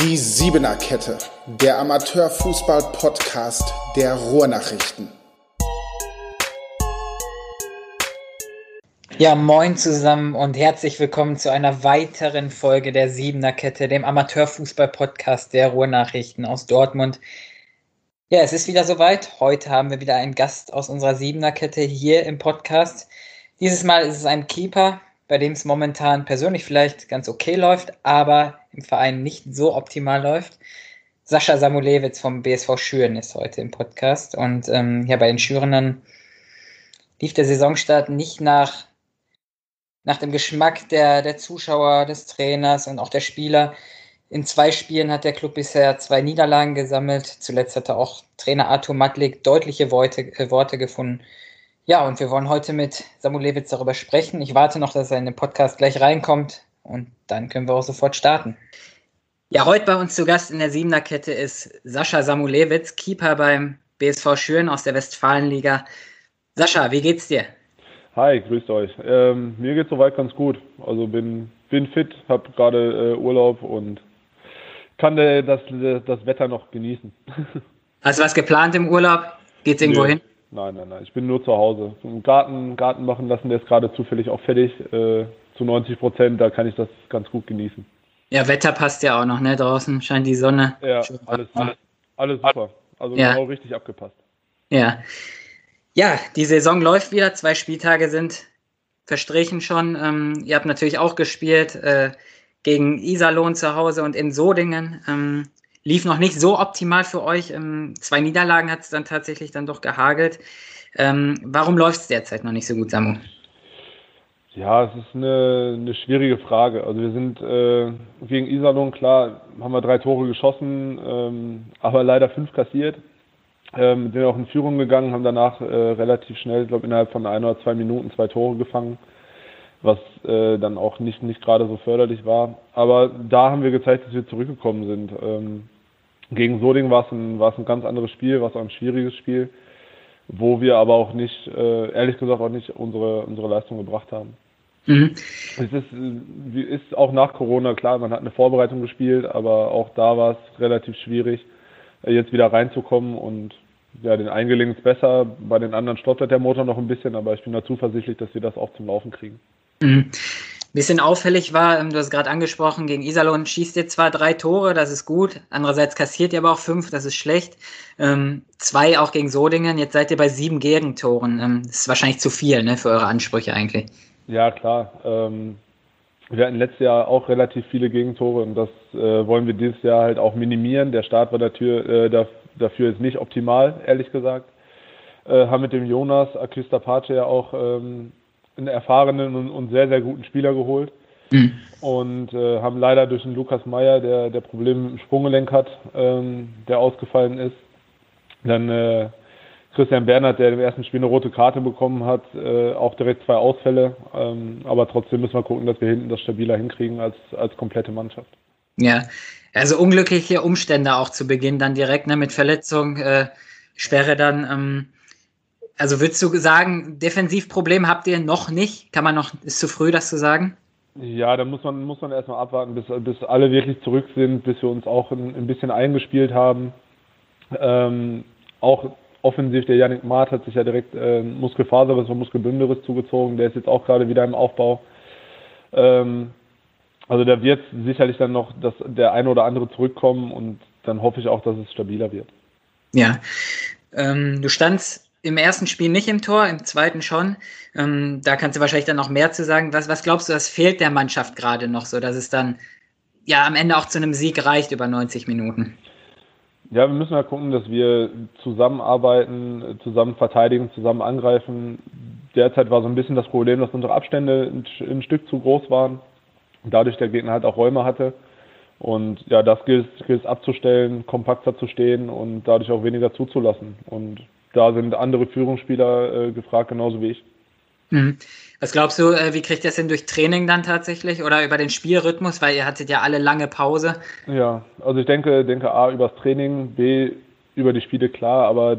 Die Siebener Kette, der Amateurfußball-Podcast der Ruhrnachrichten. Ja, moin zusammen und herzlich willkommen zu einer weiteren Folge der Siebener Kette, dem Amateurfußball-Podcast der Ruhrnachrichten aus Dortmund. Ja, es ist wieder soweit. Heute haben wir wieder einen Gast aus unserer Siebener Kette hier im Podcast. Dieses Mal ist es ein Keeper, bei dem es momentan persönlich vielleicht ganz okay läuft, aber im Verein nicht so optimal läuft. Sascha Samulewitz vom BSV Schüren ist heute im Podcast. Und ähm, ja, bei den Schürenern lief der Saisonstart nicht nach, nach dem Geschmack der, der Zuschauer, des Trainers und auch der Spieler. In zwei Spielen hat der Club bisher zwei Niederlagen gesammelt. Zuletzt hatte auch Trainer Arthur Matlik deutliche Worte, äh, Worte gefunden ja, und wir wollen heute mit Samuel Lewitz darüber sprechen. Ich warte noch, dass er in den Podcast gleich reinkommt und dann können wir auch sofort starten. Ja, heute bei uns zu Gast in der Siebener Kette ist Sascha Samulewitz, Keeper beim BSV Schüren aus der Westfalenliga. Sascha, wie geht's dir? Hi, grüßt euch. Ähm, mir geht's soweit ganz gut. Also bin, bin fit, habe gerade äh, Urlaub und kann äh, das, das Wetter noch genießen. Hast du was geplant im Urlaub? Geht's irgendwo Nö. hin? Nein, nein, nein. Ich bin nur zu Hause. Einen Garten, Garten machen lassen, der ist gerade zufällig auch fertig. Äh, zu 90 Prozent, da kann ich das ganz gut genießen. Ja, Wetter passt ja auch noch, ne? Draußen scheint die Sonne. Ja, alles, alles, alles super. Also ja. genau richtig abgepasst. Ja. Ja, die Saison läuft wieder. Zwei Spieltage sind verstrichen schon. Ähm, ihr habt natürlich auch gespielt äh, gegen Iserlohn zu Hause und in Sodingen. Ähm, lief noch nicht so optimal für euch. Ähm, zwei Niederlagen hat es dann tatsächlich dann doch gehagelt. Ähm, warum läuft es derzeit noch nicht so gut, Samu? Ja, es ist eine, eine schwierige Frage. Also wir sind äh, gegen Iserlohn, klar, haben wir drei Tore geschossen, ähm, aber leider fünf kassiert. Ähm, sind auch in Führung gegangen, haben danach äh, relativ schnell, ich glaube innerhalb von ein oder zwei Minuten zwei Tore gefangen, was äh, dann auch nicht, nicht gerade so förderlich war. Aber da haben wir gezeigt, dass wir zurückgekommen sind. Ähm, gegen Soding war es ein, ein ganz anderes Spiel, war es auch ein schwieriges Spiel, wo wir aber auch nicht, äh, ehrlich gesagt, auch nicht unsere, unsere Leistung gebracht haben. Mhm. Es ist, ist auch nach Corona klar, man hat eine Vorbereitung gespielt, aber auch da war es relativ schwierig, äh, jetzt wieder reinzukommen und ja, den einen gelingt es besser, bei den anderen stottert der Motor noch ein bisschen, aber ich bin da zuversichtlich, dass wir das auch zum Laufen kriegen. Mhm bisschen auffällig war, ähm, du hast gerade angesprochen, gegen Iserlohn schießt ihr zwar drei Tore, das ist gut, andererseits kassiert ihr aber auch fünf, das ist schlecht. Ähm, zwei auch gegen Sodingen, jetzt seid ihr bei sieben Gegentoren. Ähm, das ist wahrscheinlich zu viel ne, für eure Ansprüche eigentlich. Ja, klar. Ähm, wir hatten letztes Jahr auch relativ viele Gegentore und das äh, wollen wir dieses Jahr halt auch minimieren. Der Start war dafür, äh, dafür ist nicht optimal, ehrlich gesagt. Äh, haben mit dem Jonas Akistapace ja auch ähm, einen erfahrenen und, und sehr, sehr guten Spieler geholt. Mhm. Und äh, haben leider durch den Lukas Meyer, der, der Probleme im Sprunggelenk hat, ähm, der ausgefallen ist. Dann äh, Christian Bernhard, der im ersten Spiel eine rote Karte bekommen hat, äh, auch direkt zwei Ausfälle. Ähm, aber trotzdem müssen wir gucken, dass wir hinten das stabiler hinkriegen als, als komplette Mannschaft. Ja, also unglückliche Umstände auch zu Beginn, dann direkt ne, mit Verletzung, äh, Sperre dann. Ähm, also würdest du sagen, Defensivproblem habt ihr noch nicht? Kann man noch, ist zu früh, das zu sagen? Ja, da muss man, muss man erstmal abwarten, bis, bis alle wirklich zurück sind, bis wir uns auch ein, ein bisschen eingespielt haben. Ähm, auch offensiv, der Yannick Maat hat sich ja direkt äh, Muskelfaser, was war Muskelbündelriss zugezogen, der ist jetzt auch gerade wieder im Aufbau. Ähm, also da wird sicherlich dann noch das, der eine oder andere zurückkommen und dann hoffe ich auch, dass es stabiler wird. Ja, ähm, du standst im ersten Spiel nicht im Tor, im zweiten schon. Ähm, da kannst du wahrscheinlich dann noch mehr zu sagen. Was, was glaubst du, was fehlt der Mannschaft gerade noch so, dass es dann ja am Ende auch zu einem Sieg reicht über 90 Minuten? Ja, wir müssen ja gucken, dass wir zusammenarbeiten, zusammen verteidigen, zusammen angreifen. Derzeit war so ein bisschen das Problem, dass unsere Abstände ein, ein Stück zu groß waren. Dadurch der Gegner halt auch Räume hatte. Und ja, das gilt es abzustellen, kompakter zu stehen und dadurch auch weniger zuzulassen. Und da sind andere Führungsspieler äh, gefragt, genauso wie ich. Mhm. Was glaubst du, äh, wie kriegt ihr das denn durch Training dann tatsächlich oder über den Spielrhythmus, weil ihr hattet ja alle lange Pause? Ja, also ich denke, denke A übers Training, B über die Spiele klar, aber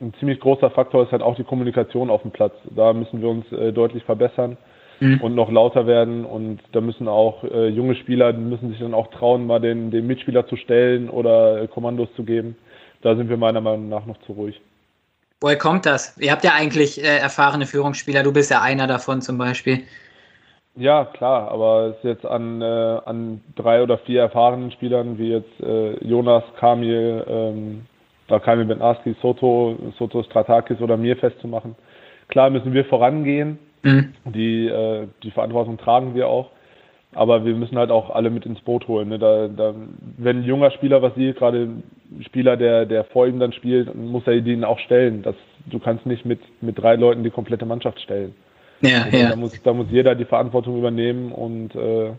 ein ziemlich großer Faktor ist halt auch die Kommunikation auf dem Platz. Da müssen wir uns äh, deutlich verbessern. mhm. und noch lauter werden. Und da müssen auch äh, junge Spieler, die müssen sich dann auch trauen, mal den, den Mitspieler zu stellen oder äh, Kommandos zu geben. Da sind wir meiner Meinung nach noch zu ruhig. Woher kommt das? Ihr habt ja eigentlich äh, erfahrene Führungsspieler, du bist ja einer davon zum Beispiel. Ja, klar, aber es ist jetzt an, äh, an drei oder vier erfahrenen Spielern, wie jetzt äh, Jonas, Kamil, ähm, Kamil Benarski, Soto, Soto Stratakis oder mir festzumachen. Klar müssen wir vorangehen, mhm. die, äh, die Verantwortung tragen wir auch, aber wir müssen halt auch alle mit ins Boot holen. Ne? Da, da, wenn ein junger Spieler was sieht, gerade ein Spieler, der, der vor ihm dann spielt, muss er den auch stellen. Das, du kannst nicht mit, mit drei Leuten die komplette Mannschaft stellen. Ja, also, ja. Da, muss, da muss jeder die Verantwortung übernehmen und äh,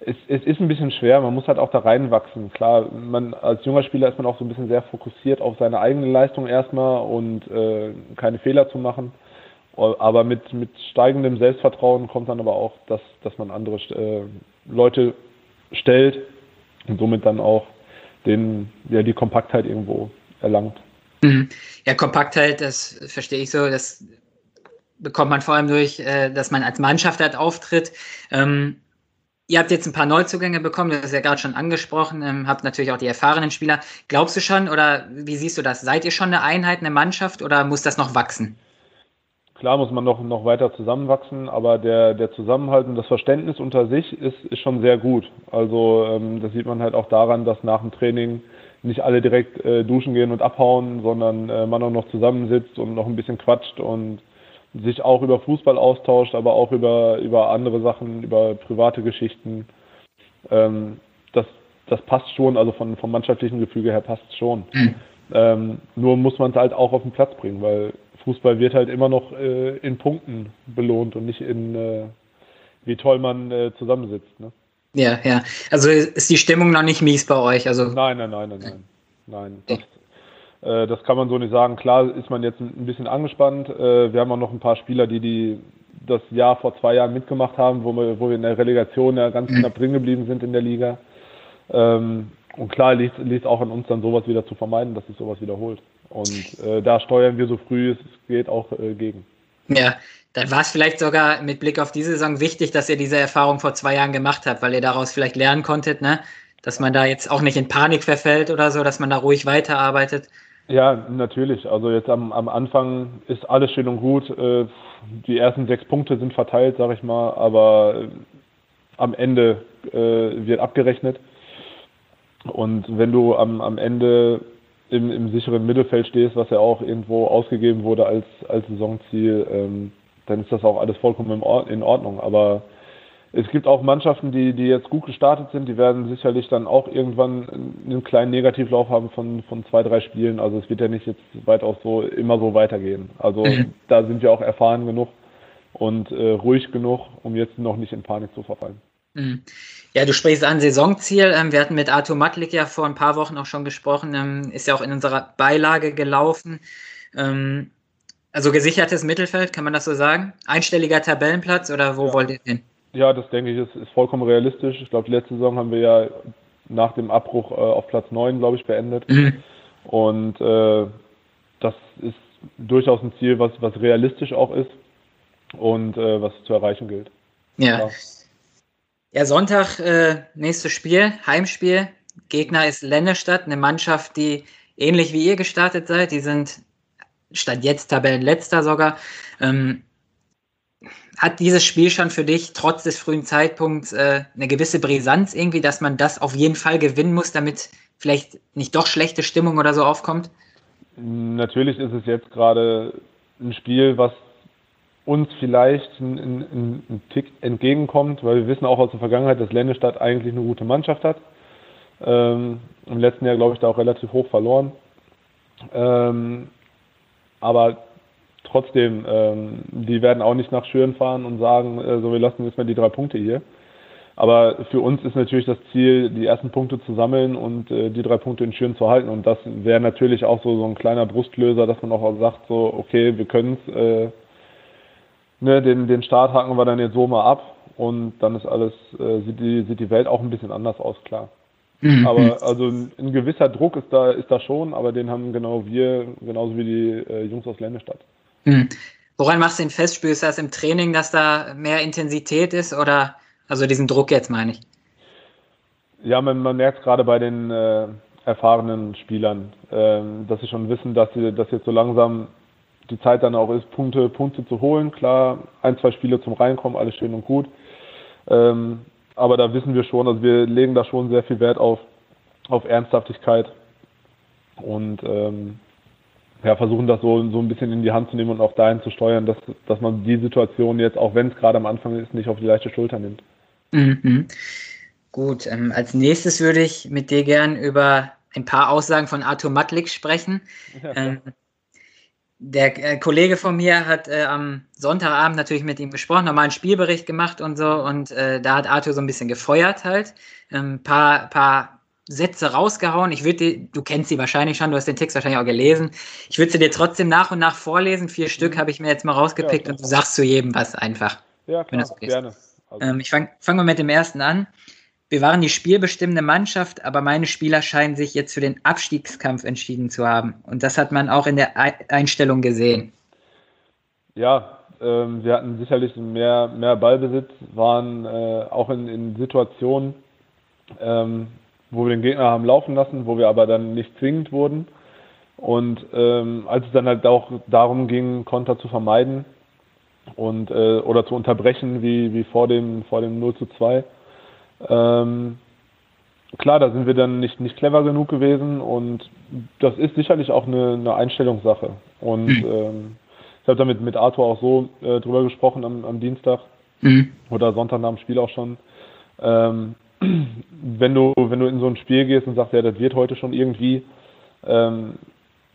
es, es ist ein bisschen schwer, man muss halt auch da reinwachsen. Klar, man als junger Spieler ist man auch so ein bisschen sehr fokussiert auf seine eigene Leistung erstmal und äh, keine Fehler zu machen. Aber mit, mit steigendem Selbstvertrauen kommt dann aber auch, dass, dass man andere äh, Leute stellt und somit dann auch den, ja, die Kompaktheit irgendwo erlangt. Mhm. Ja, Kompaktheit, das verstehe ich so, das bekommt man vor allem durch, äh, dass man als Mannschaft halt auftritt. Ähm, ihr habt jetzt ein paar Neuzugänge bekommen, das ist ja gerade schon angesprochen, ähm, habt natürlich auch die erfahrenen Spieler. Glaubst du schon oder wie siehst du das? Seid ihr schon eine Einheit, eine Mannschaft oder muss das noch wachsen? Klar muss man noch, noch weiter zusammenwachsen, aber der, der Zusammenhalt und das Verständnis unter sich ist, ist schon sehr gut. Also ähm, das sieht man halt auch daran, dass nach dem Training nicht alle direkt äh, duschen gehen und abhauen, sondern äh, man auch noch zusammensitzt und noch ein bisschen quatscht und sich auch über Fußball austauscht, aber auch über, über andere Sachen, über private Geschichten. Ähm, das, das passt schon, also von, vom mannschaftlichen Gefüge her passt es schon. Mhm. Ähm, nur muss man es halt auch auf den Platz bringen, weil Fußball wird halt immer noch äh, in Punkten belohnt und nicht in, äh, wie toll man äh, zusammensitzt. Ne? Ja, ja. Also ist die Stimmung noch nicht mies bei euch? Also nein, nein, nein, nein, nein. Nein, das, äh, das kann man so nicht sagen. Klar ist man jetzt ein bisschen angespannt. Äh, wir haben auch noch ein paar Spieler, die, die das Jahr vor zwei Jahren mitgemacht haben, wo wir, wo wir in der Relegation ja ganz knapp drin geblieben sind in der Liga. Ähm, und klar liegt es auch an uns, dann sowas wieder zu vermeiden, dass sich sowas wiederholt. Und äh, da steuern wir so früh es geht auch äh, gegen. Ja, dann war es vielleicht sogar mit Blick auf diese Saison wichtig, dass ihr diese Erfahrung vor zwei Jahren gemacht habt, weil ihr daraus vielleicht lernen konntet, ne? dass man da jetzt auch nicht in Panik verfällt oder so, dass man da ruhig weiterarbeitet. Ja, natürlich. Also jetzt am, am Anfang ist alles schön und gut. Äh, die ersten sechs Punkte sind verteilt, sag ich mal, aber äh, am Ende äh, wird abgerechnet. Und wenn du am, am Ende im, im sicheren Mittelfeld stehst, was ja auch irgendwo ausgegeben wurde als, als Saisonziel, ähm, dann ist das auch alles vollkommen in Ordnung. Aber es gibt auch Mannschaften, die, die jetzt gut gestartet sind, die werden sicherlich dann auch irgendwann einen kleinen Negativlauf haben von, von zwei, drei Spielen. Also es wird ja nicht jetzt weitaus so immer so weitergehen. Also mhm. da sind wir auch erfahren genug und äh, ruhig genug, um jetzt noch nicht in Panik zu verfallen. Mhm. Ja, du sprichst an Saisonziel. Ähm, wir hatten mit Arthur Matlik ja vor ein paar Wochen auch schon gesprochen, ähm, ist ja auch in unserer Beilage gelaufen. Ähm, also gesichertes Mittelfeld, kann man das so sagen? Einstelliger Tabellenplatz oder wo ja. wollt ihr hin? Ja, das denke ich, ist, ist vollkommen realistisch. Ich glaube, die letzte Saison haben wir ja nach dem Abbruch äh, auf Platz 9, glaube ich, beendet. Mhm. Und äh, das ist durchaus ein Ziel, was, was realistisch auch ist und äh, was zu erreichen gilt. Ja. Ja, ja Sonntag, äh, nächstes Spiel, Heimspiel. Gegner ist Lennestadt, eine Mannschaft, die ähnlich wie ihr gestartet seid. Die sind statt jetzt Tabellenletzter sogar. Ähm, hat dieses Spiel schon für dich trotz des frühen Zeitpunkts äh, eine gewisse Brisanz irgendwie, dass man das auf jeden Fall gewinnen muss, damit vielleicht nicht doch schlechte Stimmung oder so aufkommt? Natürlich ist es jetzt gerade ein Spiel, was uns vielleicht einen Tick entgegenkommt, weil wir wissen auch aus der Vergangenheit, dass Lennestadt eigentlich eine gute Mannschaft hat. Ähm, Im letzten Jahr, glaube ich, da auch relativ hoch verloren. Ähm, aber trotzdem, ähm, die werden auch nicht nach Schüren fahren und sagen, äh, so wir lassen jetzt mal die drei Punkte hier. Aber für uns ist natürlich das Ziel, die ersten Punkte zu sammeln und äh, die drei Punkte in Schüren zu halten. Und das wäre natürlich auch so, so ein kleiner Brustlöser, dass man auch sagt, so, okay, wir können es, äh, ne, den, den Start haken wir dann jetzt so mal ab und dann ist alles, äh, sieht, die, sieht die Welt auch ein bisschen anders aus, klar. Mhm. Aber also ein, ein, gewisser Druck ist da, ist da schon, aber den haben genau wir, genauso wie die äh, Jungs aus Ländestadt. Mhm. Woran machst du den fest? Spürst du das im Training, dass da mehr Intensität ist oder also diesen Druck jetzt meine ich? Ja, man, man merkt gerade bei den äh, erfahrenen Spielern, äh, dass sie schon wissen, dass sie dass jetzt so langsam die Zeit dann auch ist, Punkte, Punkte zu holen. Klar, ein, zwei Spiele zum Reinkommen, alles schön und gut. Ähm, aber da wissen wir schon, also wir legen da schon sehr viel Wert auf, auf Ernsthaftigkeit und ähm, ja, versuchen das so, so ein bisschen in die Hand zu nehmen und auch dahin zu steuern, dass, dass man die Situation jetzt, auch wenn es gerade am Anfang ist, nicht auf die leichte Schulter nimmt. Mhm. Gut, ähm, als nächstes würde ich mit dir gern über ein paar Aussagen von Arthur Matlik sprechen. Ja, ähm, der äh, Kollege von mir hat äh, am Sonntagabend natürlich mit ihm gesprochen, nochmal einen Spielbericht gemacht und so. Und äh, da hat Arthur so ein bisschen gefeuert halt. Ein ähm, paar, paar Sätze rausgehauen. Ich würde, du kennst sie wahrscheinlich schon, du hast den Text wahrscheinlich auch gelesen. Ich würde sie dir trotzdem nach und nach vorlesen. Vier mhm. Stück habe ich mir jetzt mal rausgepickt ja, und du sagst zu jedem was einfach. Ja, klar, okay gerne. Also. Ähm, ich fange fang mal mit dem ersten an. Wir waren die spielbestimmende Mannschaft, aber meine Spieler scheinen sich jetzt für den Abstiegskampf entschieden zu haben. Und das hat man auch in der Einstellung gesehen. Ja, ähm, wir hatten sicherlich mehr, mehr Ballbesitz, waren äh, auch in, in Situationen, ähm, wo wir den Gegner haben laufen lassen, wo wir aber dann nicht zwingend wurden. Und ähm, als es dann halt auch darum ging, Konter zu vermeiden und äh, oder zu unterbrechen, wie, wie vor dem, vor dem 0 zu 2, ähm, klar, da sind wir dann nicht, nicht clever genug gewesen und das ist sicherlich auch eine, eine Einstellungssache. Und mhm. ähm, ich habe damit mit Arthur auch so äh, drüber gesprochen am, am Dienstag mhm. oder Sonntag nach dem Spiel auch schon. Ähm, wenn du, wenn du in so ein Spiel gehst und sagst, ja, das wird heute schon irgendwie, ähm,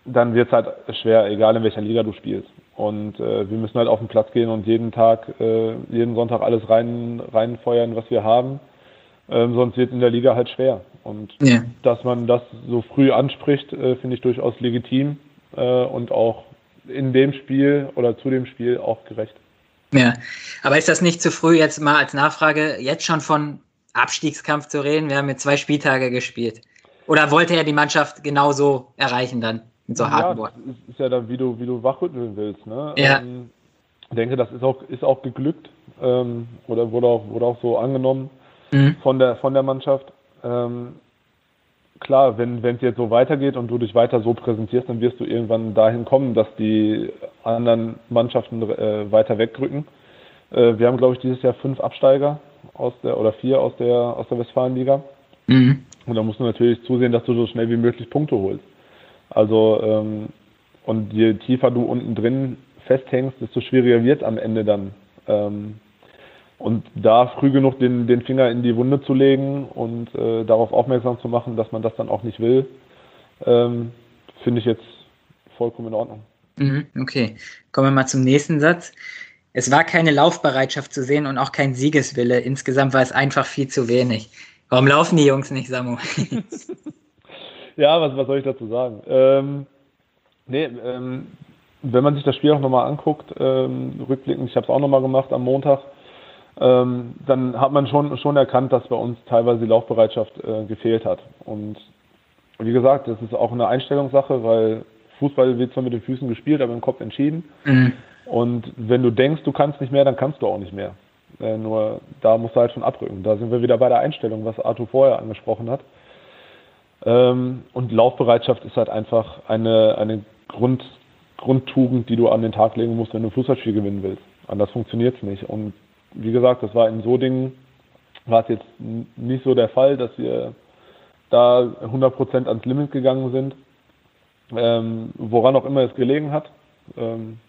dann wird es halt schwer, egal in welcher Liga du spielst. Und äh, wir müssen halt auf den Platz gehen und jeden Tag, äh, jeden Sonntag alles rein, reinfeuern, was wir haben. Ähm, sonst wird es in der Liga halt schwer. Und ja. dass man das so früh anspricht, äh, finde ich durchaus legitim äh, und auch in dem Spiel oder zu dem Spiel auch gerecht. Ja, aber ist das nicht zu früh, jetzt mal als Nachfrage, jetzt schon von Abstiegskampf zu reden? Wir haben jetzt zwei Spieltage gespielt. Oder wollte er die Mannschaft genauso erreichen dann mit so harten ja, Worten? Ist ja dann, wie du, wie du wachrütteln willst. Ne? Ja. Ähm, ich denke, das ist auch, ist auch geglückt ähm, oder wurde auch, wurde auch so angenommen mhm. von, der, von der Mannschaft. Ähm, klar, wenn es jetzt so weitergeht und du dich weiter so präsentierst, dann wirst du irgendwann dahin kommen, dass die anderen Mannschaften äh, weiter wegrücken. Äh, wir haben, glaube ich, dieses Jahr fünf Absteiger aus der oder vier aus der aus der Westfalenliga. Mhm. Und da musst du natürlich zusehen, dass du so schnell wie möglich Punkte holst. Also ähm, und je tiefer du unten drin festhängst, desto schwieriger wird es am Ende dann. Ähm, und da früh genug den, den Finger in die Wunde zu legen und äh, darauf aufmerksam zu machen, dass man das dann auch nicht will, ähm, finde ich jetzt vollkommen in Ordnung. Mhm, okay, kommen wir mal zum nächsten Satz. Es war keine Laufbereitschaft zu sehen und auch kein Siegeswille. Insgesamt war es einfach viel zu wenig. Warum laufen die Jungs nicht, Samu? ja, was, was soll ich dazu sagen? Ähm, nee, ähm, wenn man sich das Spiel auch nochmal anguckt, ähm, rückblickend, ich habe es auch nochmal gemacht am Montag, ähm, dann hat man schon, schon erkannt, dass bei uns teilweise die Laufbereitschaft äh, gefehlt hat. Und wie gesagt, das ist auch eine Einstellungssache, weil Fußball wird zwar mit den Füßen gespielt, aber im Kopf entschieden. Mhm. Und wenn du denkst, du kannst nicht mehr, dann kannst du auch nicht mehr. Äh, nur da musst du halt schon abrücken. Da sind wir wieder bei der Einstellung, was Arthur vorher angesprochen hat. Ähm, und Laufbereitschaft ist halt einfach eine, eine Grund, Grundtugend, die du an den Tag legen musst, wenn du ein Fußballspiel gewinnen willst. Anders funktioniert es nicht. Und wie gesagt, das war in so Dingen, war es jetzt nicht so der Fall, dass wir da 100% ans Limit gegangen sind. Ähm, woran auch immer es gelegen hat, ähm,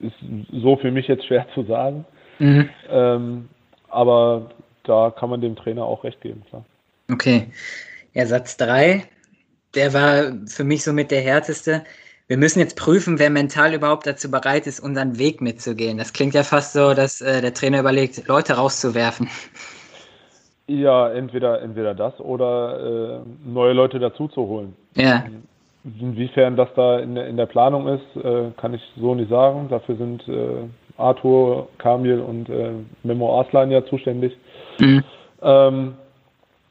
ist so für mich jetzt schwer zu sagen. Mhm. Ähm, aber da kann man dem Trainer auch recht geben, klar. Okay. Ja, Satz 3, der war für mich somit der härteste wir müssen jetzt prüfen, wer mental überhaupt dazu bereit ist, unseren Weg mitzugehen. Das klingt ja fast so, dass äh, der Trainer überlegt, Leute rauszuwerfen. Ja, entweder, entweder das oder äh, neue Leute dazu zu holen. Ja. Inwiefern das da in der, in der Planung ist, äh, kann ich so nicht sagen. Dafür sind äh, Arthur, Kamil und äh, Memo Arslan ja zuständig. Mhm. Ähm,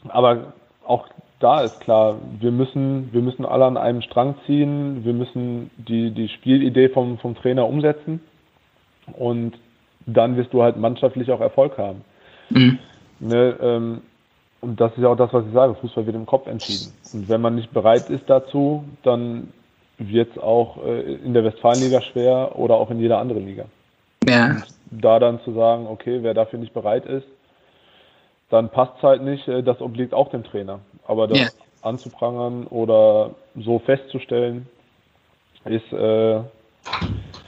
aber auch da ist klar, wir müssen, wir müssen alle an einem Strang ziehen, wir müssen die, die Spielidee vom, vom Trainer umsetzen. und dann wirst du halt mannschaftlich auch Erfolg haben. Mhm. Ne, ähm, und das ist ja auch das, was ich sage, Fußball wird im Kopf entschieden. Und wenn man nicht bereit ist dazu, dann wird es auch äh, in der Westfalenliga schwer oder auch in jeder anderen Liga. Ja. Und da dann zu sagen, okay, wer dafür nicht bereit ist, dann passt es halt nicht, äh, das obliegt auch dem Trainer. Aber das ja. anzuprangern oder so festzustellen, ist, äh,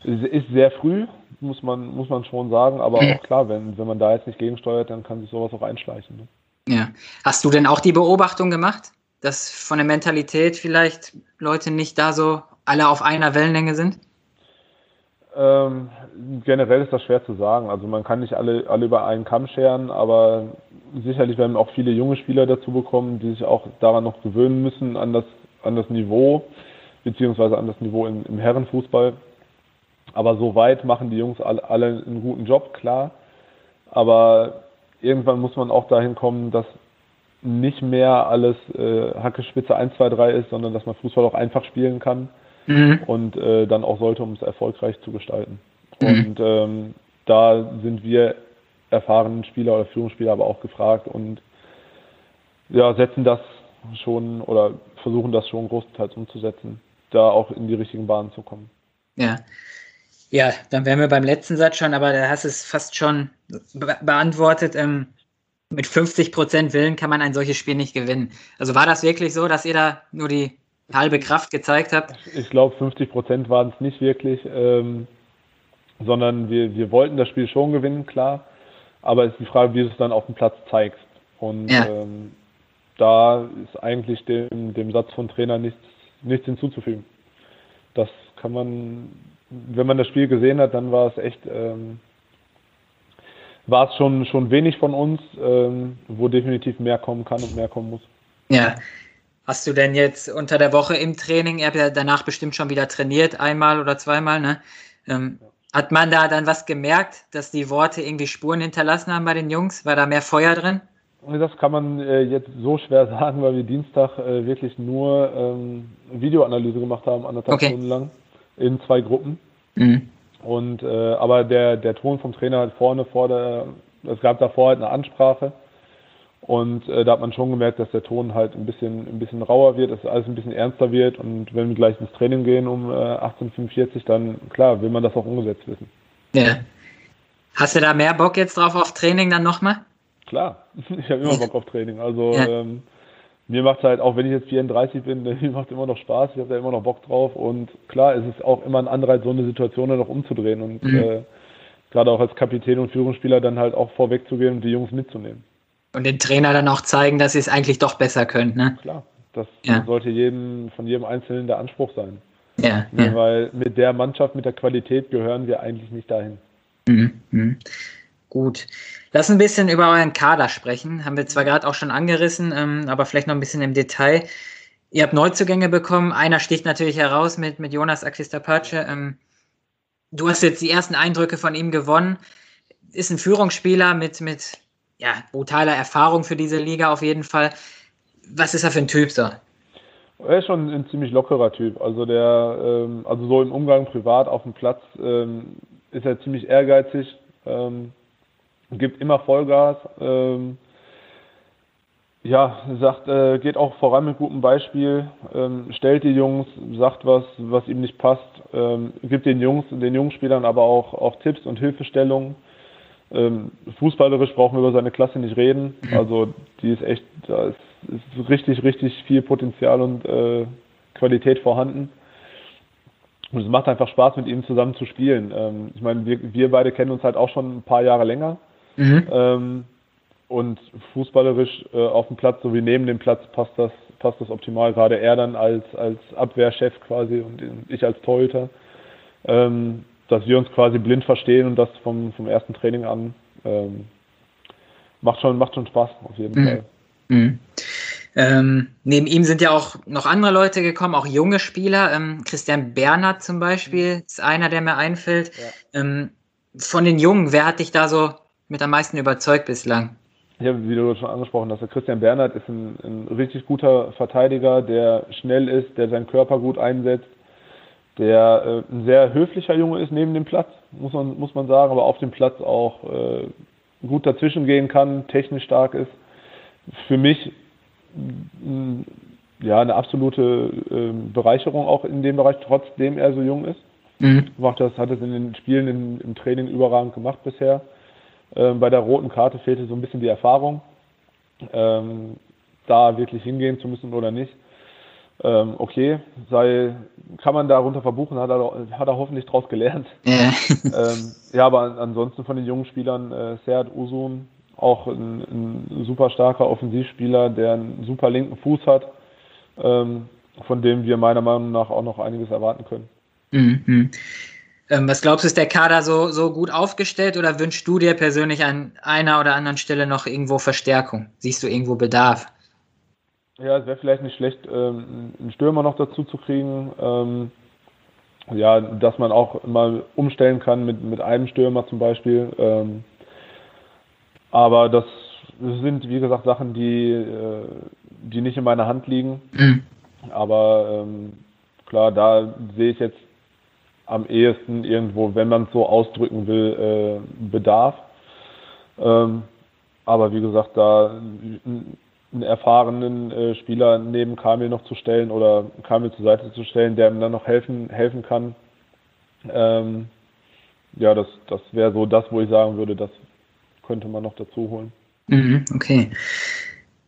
ist, sehr früh, muss man, muss man schon sagen, aber auch klar, wenn, wenn man da jetzt nicht gegensteuert, dann kann sich sowas auch einschleichen. Ne? Ja. Hast du denn auch die Beobachtung gemacht, dass von der Mentalität vielleicht Leute nicht da so alle auf einer Wellenlänge sind? Ähm, generell ist das schwer zu sagen. Also man kann nicht alle, alle über einen Kamm scheren, aber sicherlich werden auch viele junge Spieler dazu bekommen, die sich auch daran noch gewöhnen müssen, an das, an das Niveau, beziehungsweise an das Niveau im, im Herrenfußball. Aber soweit machen die Jungs alle, alle einen guten Job, klar. Aber irgendwann muss man auch dahin kommen, dass nicht mehr alles äh, Hacke Spitze 1, 2, 3 ist, sondern dass man Fußball auch einfach spielen kann mhm. und äh, dann auch sollte, um es erfolgreich zu gestalten. Mhm. Und ähm, da sind wir erfahrenen Spieler oder Führungsspieler aber auch gefragt und ja, setzen das schon oder versuchen das schon großteils umzusetzen, da auch in die richtigen Bahnen zu kommen. Ja. Ja, dann wären wir beim letzten Satz schon, aber da hast du es fast schon be beantwortet. Ähm, mit 50 Prozent Willen kann man ein solches Spiel nicht gewinnen. Also war das wirklich so, dass ihr da nur die halbe Kraft gezeigt habt? Ich glaube, 50 Prozent waren es nicht wirklich, ähm, sondern wir, wir wollten das Spiel schon gewinnen, klar. Aber es ist die Frage, wie du es dann auf dem Platz zeigst. Und ja. ähm, da ist eigentlich dem, dem Satz von Trainer nichts, nichts hinzuzufügen. Das kann man, wenn man das Spiel gesehen hat, dann war es echt, ähm, war es schon, schon wenig von uns, ähm, wo definitiv mehr kommen kann und mehr kommen muss. Ja, Hast du denn jetzt unter der Woche im Training, ihr habt ja danach bestimmt schon wieder trainiert, einmal oder zweimal, ne? Ähm, hat man da dann was gemerkt, dass die Worte irgendwie Spuren hinterlassen haben bei den Jungs? War da mehr Feuer drin? Das kann man äh, jetzt so schwer sagen, weil wir Dienstag äh, wirklich nur ähm, Videoanalyse gemacht haben, anderthalb okay. Stunden lang, in zwei Gruppen. Mhm. Und äh, aber der, der Ton vom Trainer halt vorne vor der, es gab davor halt eine Ansprache und äh, da hat man schon gemerkt, dass der Ton halt ein bisschen, ein bisschen rauer wird, dass alles ein bisschen ernster wird. Und wenn wir gleich ins Training gehen um äh, 18.45 dann klar, will man das auch umgesetzt wissen. Ja. Hast du da mehr Bock jetzt drauf auf Training dann nochmal? Klar, ich habe immer Bock auf Training. Also ja. ähm, mir macht es halt, auch wenn ich jetzt 34 bin, mir macht es immer noch Spaß, ich habe da immer noch Bock drauf. Und klar, es ist auch immer ein Anreiz, so eine Situation dann noch umzudrehen und mhm. äh, gerade auch als Kapitän und Führungsspieler dann halt auch vorwegzugehen und die Jungs mitzunehmen. Und den Trainer dann auch zeigen, dass sie es eigentlich doch besser können. Ne? Klar, das ja. sollte jedem, von jedem Einzelnen der Anspruch sein. Ja, ja, Weil mit der Mannschaft, mit der Qualität gehören wir eigentlich nicht dahin. Mhm, mhm. Gut. Lass ein bisschen über euren Kader sprechen. Haben wir zwar gerade auch schon angerissen, ähm, aber vielleicht noch ein bisschen im Detail. Ihr habt Neuzugänge bekommen. Einer sticht natürlich heraus mit, mit Jonas Axistapace. Ähm, du hast jetzt die ersten Eindrücke von ihm gewonnen. Ist ein Führungsspieler mit, mit ja, brutale Erfahrung für diese Liga auf jeden Fall. Was ist er für ein Typ so? Er ist schon ein ziemlich lockerer Typ. Also der, ähm, also so im Umgang privat auf dem Platz ähm, ist er ziemlich ehrgeizig, ähm, gibt immer Vollgas. Ähm, ja, sagt, äh, geht auch voran mit gutem Beispiel, ähm, stellt die Jungs, sagt was, was ihm nicht passt, ähm, gibt den Jungs, den Jungspielern aber auch, auch Tipps und Hilfestellungen. Ähm, fußballerisch brauchen wir über seine Klasse nicht reden. Mhm. Also die ist echt, da ist, ist richtig, richtig viel Potenzial und äh, Qualität vorhanden. Und es macht einfach Spaß, mit ihm zusammen zu spielen. Ähm, ich meine, wir, wir beide kennen uns halt auch schon ein paar Jahre länger. Mhm. Ähm, und fußballerisch äh, auf dem Platz sowie neben dem Platz passt das, passt das optimal. Gerade er dann als, als Abwehrchef quasi und ich als Torhüter. Ähm, dass wir uns quasi blind verstehen und das vom, vom ersten Training an ähm, macht, schon, macht schon Spaß, auf jeden mhm. Fall. Mhm. Ähm, neben ihm sind ja auch noch andere Leute gekommen, auch junge Spieler. Ähm, Christian Bernhard zum Beispiel ist einer, der mir einfällt. Ja. Ähm, von den Jungen, wer hat dich da so mit am meisten überzeugt bislang? Ich habe, wie du schon angesprochen hast, Christian Bernhard ist ein, ein richtig guter Verteidiger, der schnell ist, der seinen Körper gut einsetzt, der äh, ein sehr höflicher Junge ist neben dem Platz, muss man, muss man sagen, aber auf dem Platz auch äh, gut dazwischen gehen kann, technisch stark ist. Für mich ja eine absolute äh, Bereicherung auch in dem Bereich, trotzdem er so jung ist. Mhm. Macht das, hat es in den Spielen in, im Training überragend gemacht bisher. Ähm, bei der roten Karte fehlte so ein bisschen die Erfahrung, ähm, da wirklich hingehen zu müssen oder nicht. Ähm, okay, sei, kann man darunter verbuchen, hat er, hat er hoffentlich daraus gelernt. Ja. ähm, ja, aber ansonsten von den jungen Spielern, äh, Serd Usun, auch ein, ein, super starker Offensivspieler, der einen super linken Fuß hat, ähm, von dem wir meiner Meinung nach auch noch einiges erwarten können. Mhm. Ähm, was glaubst du, ist der Kader so, so gut aufgestellt oder wünschst du dir persönlich an einer oder anderen Stelle noch irgendwo Verstärkung? Siehst du irgendwo Bedarf? Ja, es wäre vielleicht nicht schlecht, ähm, einen Stürmer noch dazu zu kriegen. Ähm, ja, dass man auch mal umstellen kann mit, mit einem Stürmer zum Beispiel. Ähm, aber das sind, wie gesagt, Sachen, die, äh, die nicht in meiner Hand liegen. Mhm. Aber ähm, klar, da sehe ich jetzt am ehesten irgendwo, wenn man es so ausdrücken will, äh, Bedarf. Ähm, aber wie gesagt, da einen erfahrenen äh, Spieler neben Kamil noch zu stellen oder Kamil zur Seite zu stellen, der ihm dann noch helfen, helfen kann. Ähm, ja, das, das wäre so das, wo ich sagen würde, das könnte man noch dazu holen. Mhm, okay.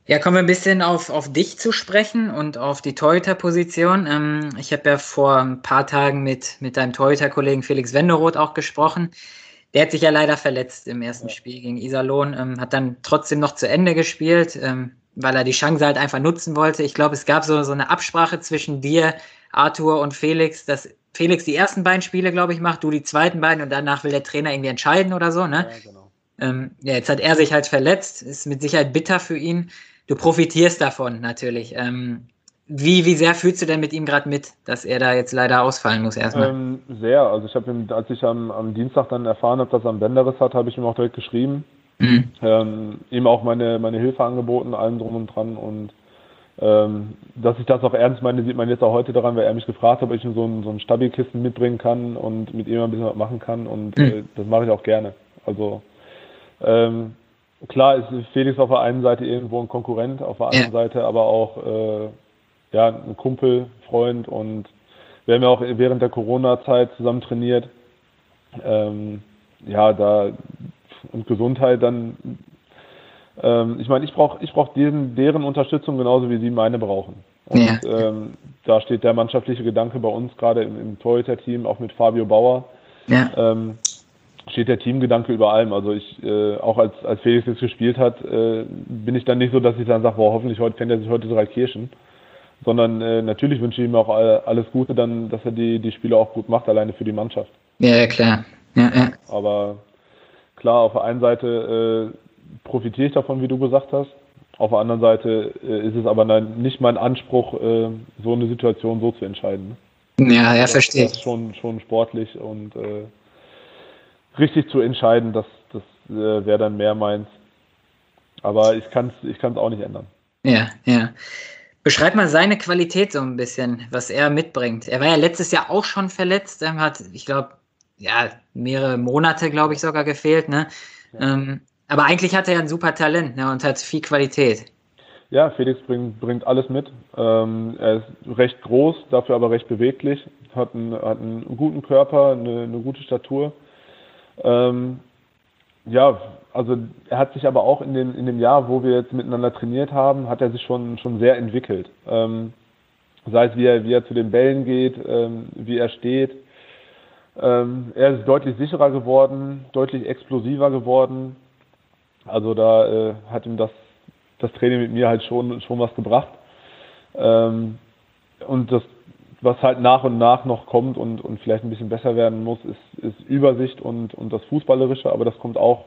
Ja, kommen wir ein bisschen auf, auf dich zu sprechen und auf die Torhüter-Position. Ähm, ich habe ja vor ein paar Tagen mit, mit deinem Torhüter-Kollegen Felix Wenderoth auch gesprochen. Der hat sich ja leider verletzt im ersten ja. Spiel gegen Iserlohn, ähm, hat dann trotzdem noch zu Ende gespielt, ähm, weil er die Chance halt einfach nutzen wollte. Ich glaube, es gab so, so eine Absprache zwischen dir, Arthur und Felix, dass Felix die ersten beiden Spiele, glaube ich, macht, du die zweiten beiden und danach will der Trainer irgendwie entscheiden oder so, ne? Ja, genau. Ähm, ja, jetzt hat er sich halt verletzt, ist mit Sicherheit bitter für ihn. Du profitierst davon natürlich. Ähm, wie, wie sehr fühlst du denn mit ihm gerade mit, dass er da jetzt leider ausfallen muss erstmal? Ähm, sehr. Also ich habe ihm, als ich am, am Dienstag dann erfahren habe, dass er einen Bänderriss hat, habe ich ihm auch direkt geschrieben. Mhm. Ähm, ihm auch meine, meine Hilfe angeboten, allem drum und dran und ähm, dass ich das auch ernst meine, sieht man jetzt auch heute daran, weil er mich gefragt hat, ob ich ihm so ein, so ein Stabilkissen mitbringen kann und mit ihm ein bisschen was machen kann und mhm. äh, das mache ich auch gerne. Also ähm, klar ist Felix auf der einen Seite irgendwo ein Konkurrent, auf der anderen ja. Seite aber auch äh, ja, ein Kumpel, Freund und wir haben ja auch während der Corona-Zeit zusammen trainiert. Ähm, ja, da und Gesundheit dann. Ähm, ich meine, ich brauche ich brauch deren, deren Unterstützung genauso wie sie meine brauchen. Und ja. ähm, da steht der mannschaftliche Gedanke bei uns gerade im, im Torhüter-Team, auch mit Fabio Bauer. Ja. Ähm, steht der Teamgedanke über allem. Also ich, äh, auch als, als Felix jetzt gespielt hat, äh, bin ich dann nicht so, dass ich dann sage, boah, hoffentlich heute kennt er sich heute drei Kirschen. Sondern äh, natürlich wünsche ich ihm auch alles Gute, dann, dass er die, die Spiele auch gut macht, alleine für die Mannschaft. Ja, klar. Ja, ja. Aber klar, auf der einen Seite äh, profitiere ich davon, wie du gesagt hast. Auf der anderen Seite äh, ist es aber nicht mein Anspruch, äh, so eine Situation so zu entscheiden. Ne? Ja, ja, verstehe. Das ist schon, schon sportlich und äh, richtig zu entscheiden, das, das äh, wäre dann mehr meins. Aber ich kann es ich kann's auch nicht ändern. Ja, ja. Beschreib mal seine Qualität so ein bisschen, was er mitbringt. Er war ja letztes Jahr auch schon verletzt, er hat, ich glaube, ja, mehrere Monate, glaube ich, sogar gefehlt. Ne? Ja. Ähm, aber eigentlich hat er ja ein super Talent ne, und hat viel Qualität. Ja, Felix bringt, bringt alles mit. Ähm, er ist recht groß, dafür aber recht beweglich, hat einen, hat einen guten Körper, eine, eine gute Statur. Ähm, ja, also er hat sich aber auch in dem, in dem Jahr, wo wir jetzt miteinander trainiert haben, hat er sich schon, schon sehr entwickelt. Ähm, sei es, wie er, wie er zu den Bällen geht, ähm, wie er steht. Ähm, er ist deutlich sicherer geworden, deutlich explosiver geworden. Also da äh, hat ihm das, das Training mit mir halt schon, schon was gebracht. Ähm, und das was halt nach und nach noch kommt und, und vielleicht ein bisschen besser werden muss, ist, ist Übersicht und, und das Fußballerische, aber das kommt auch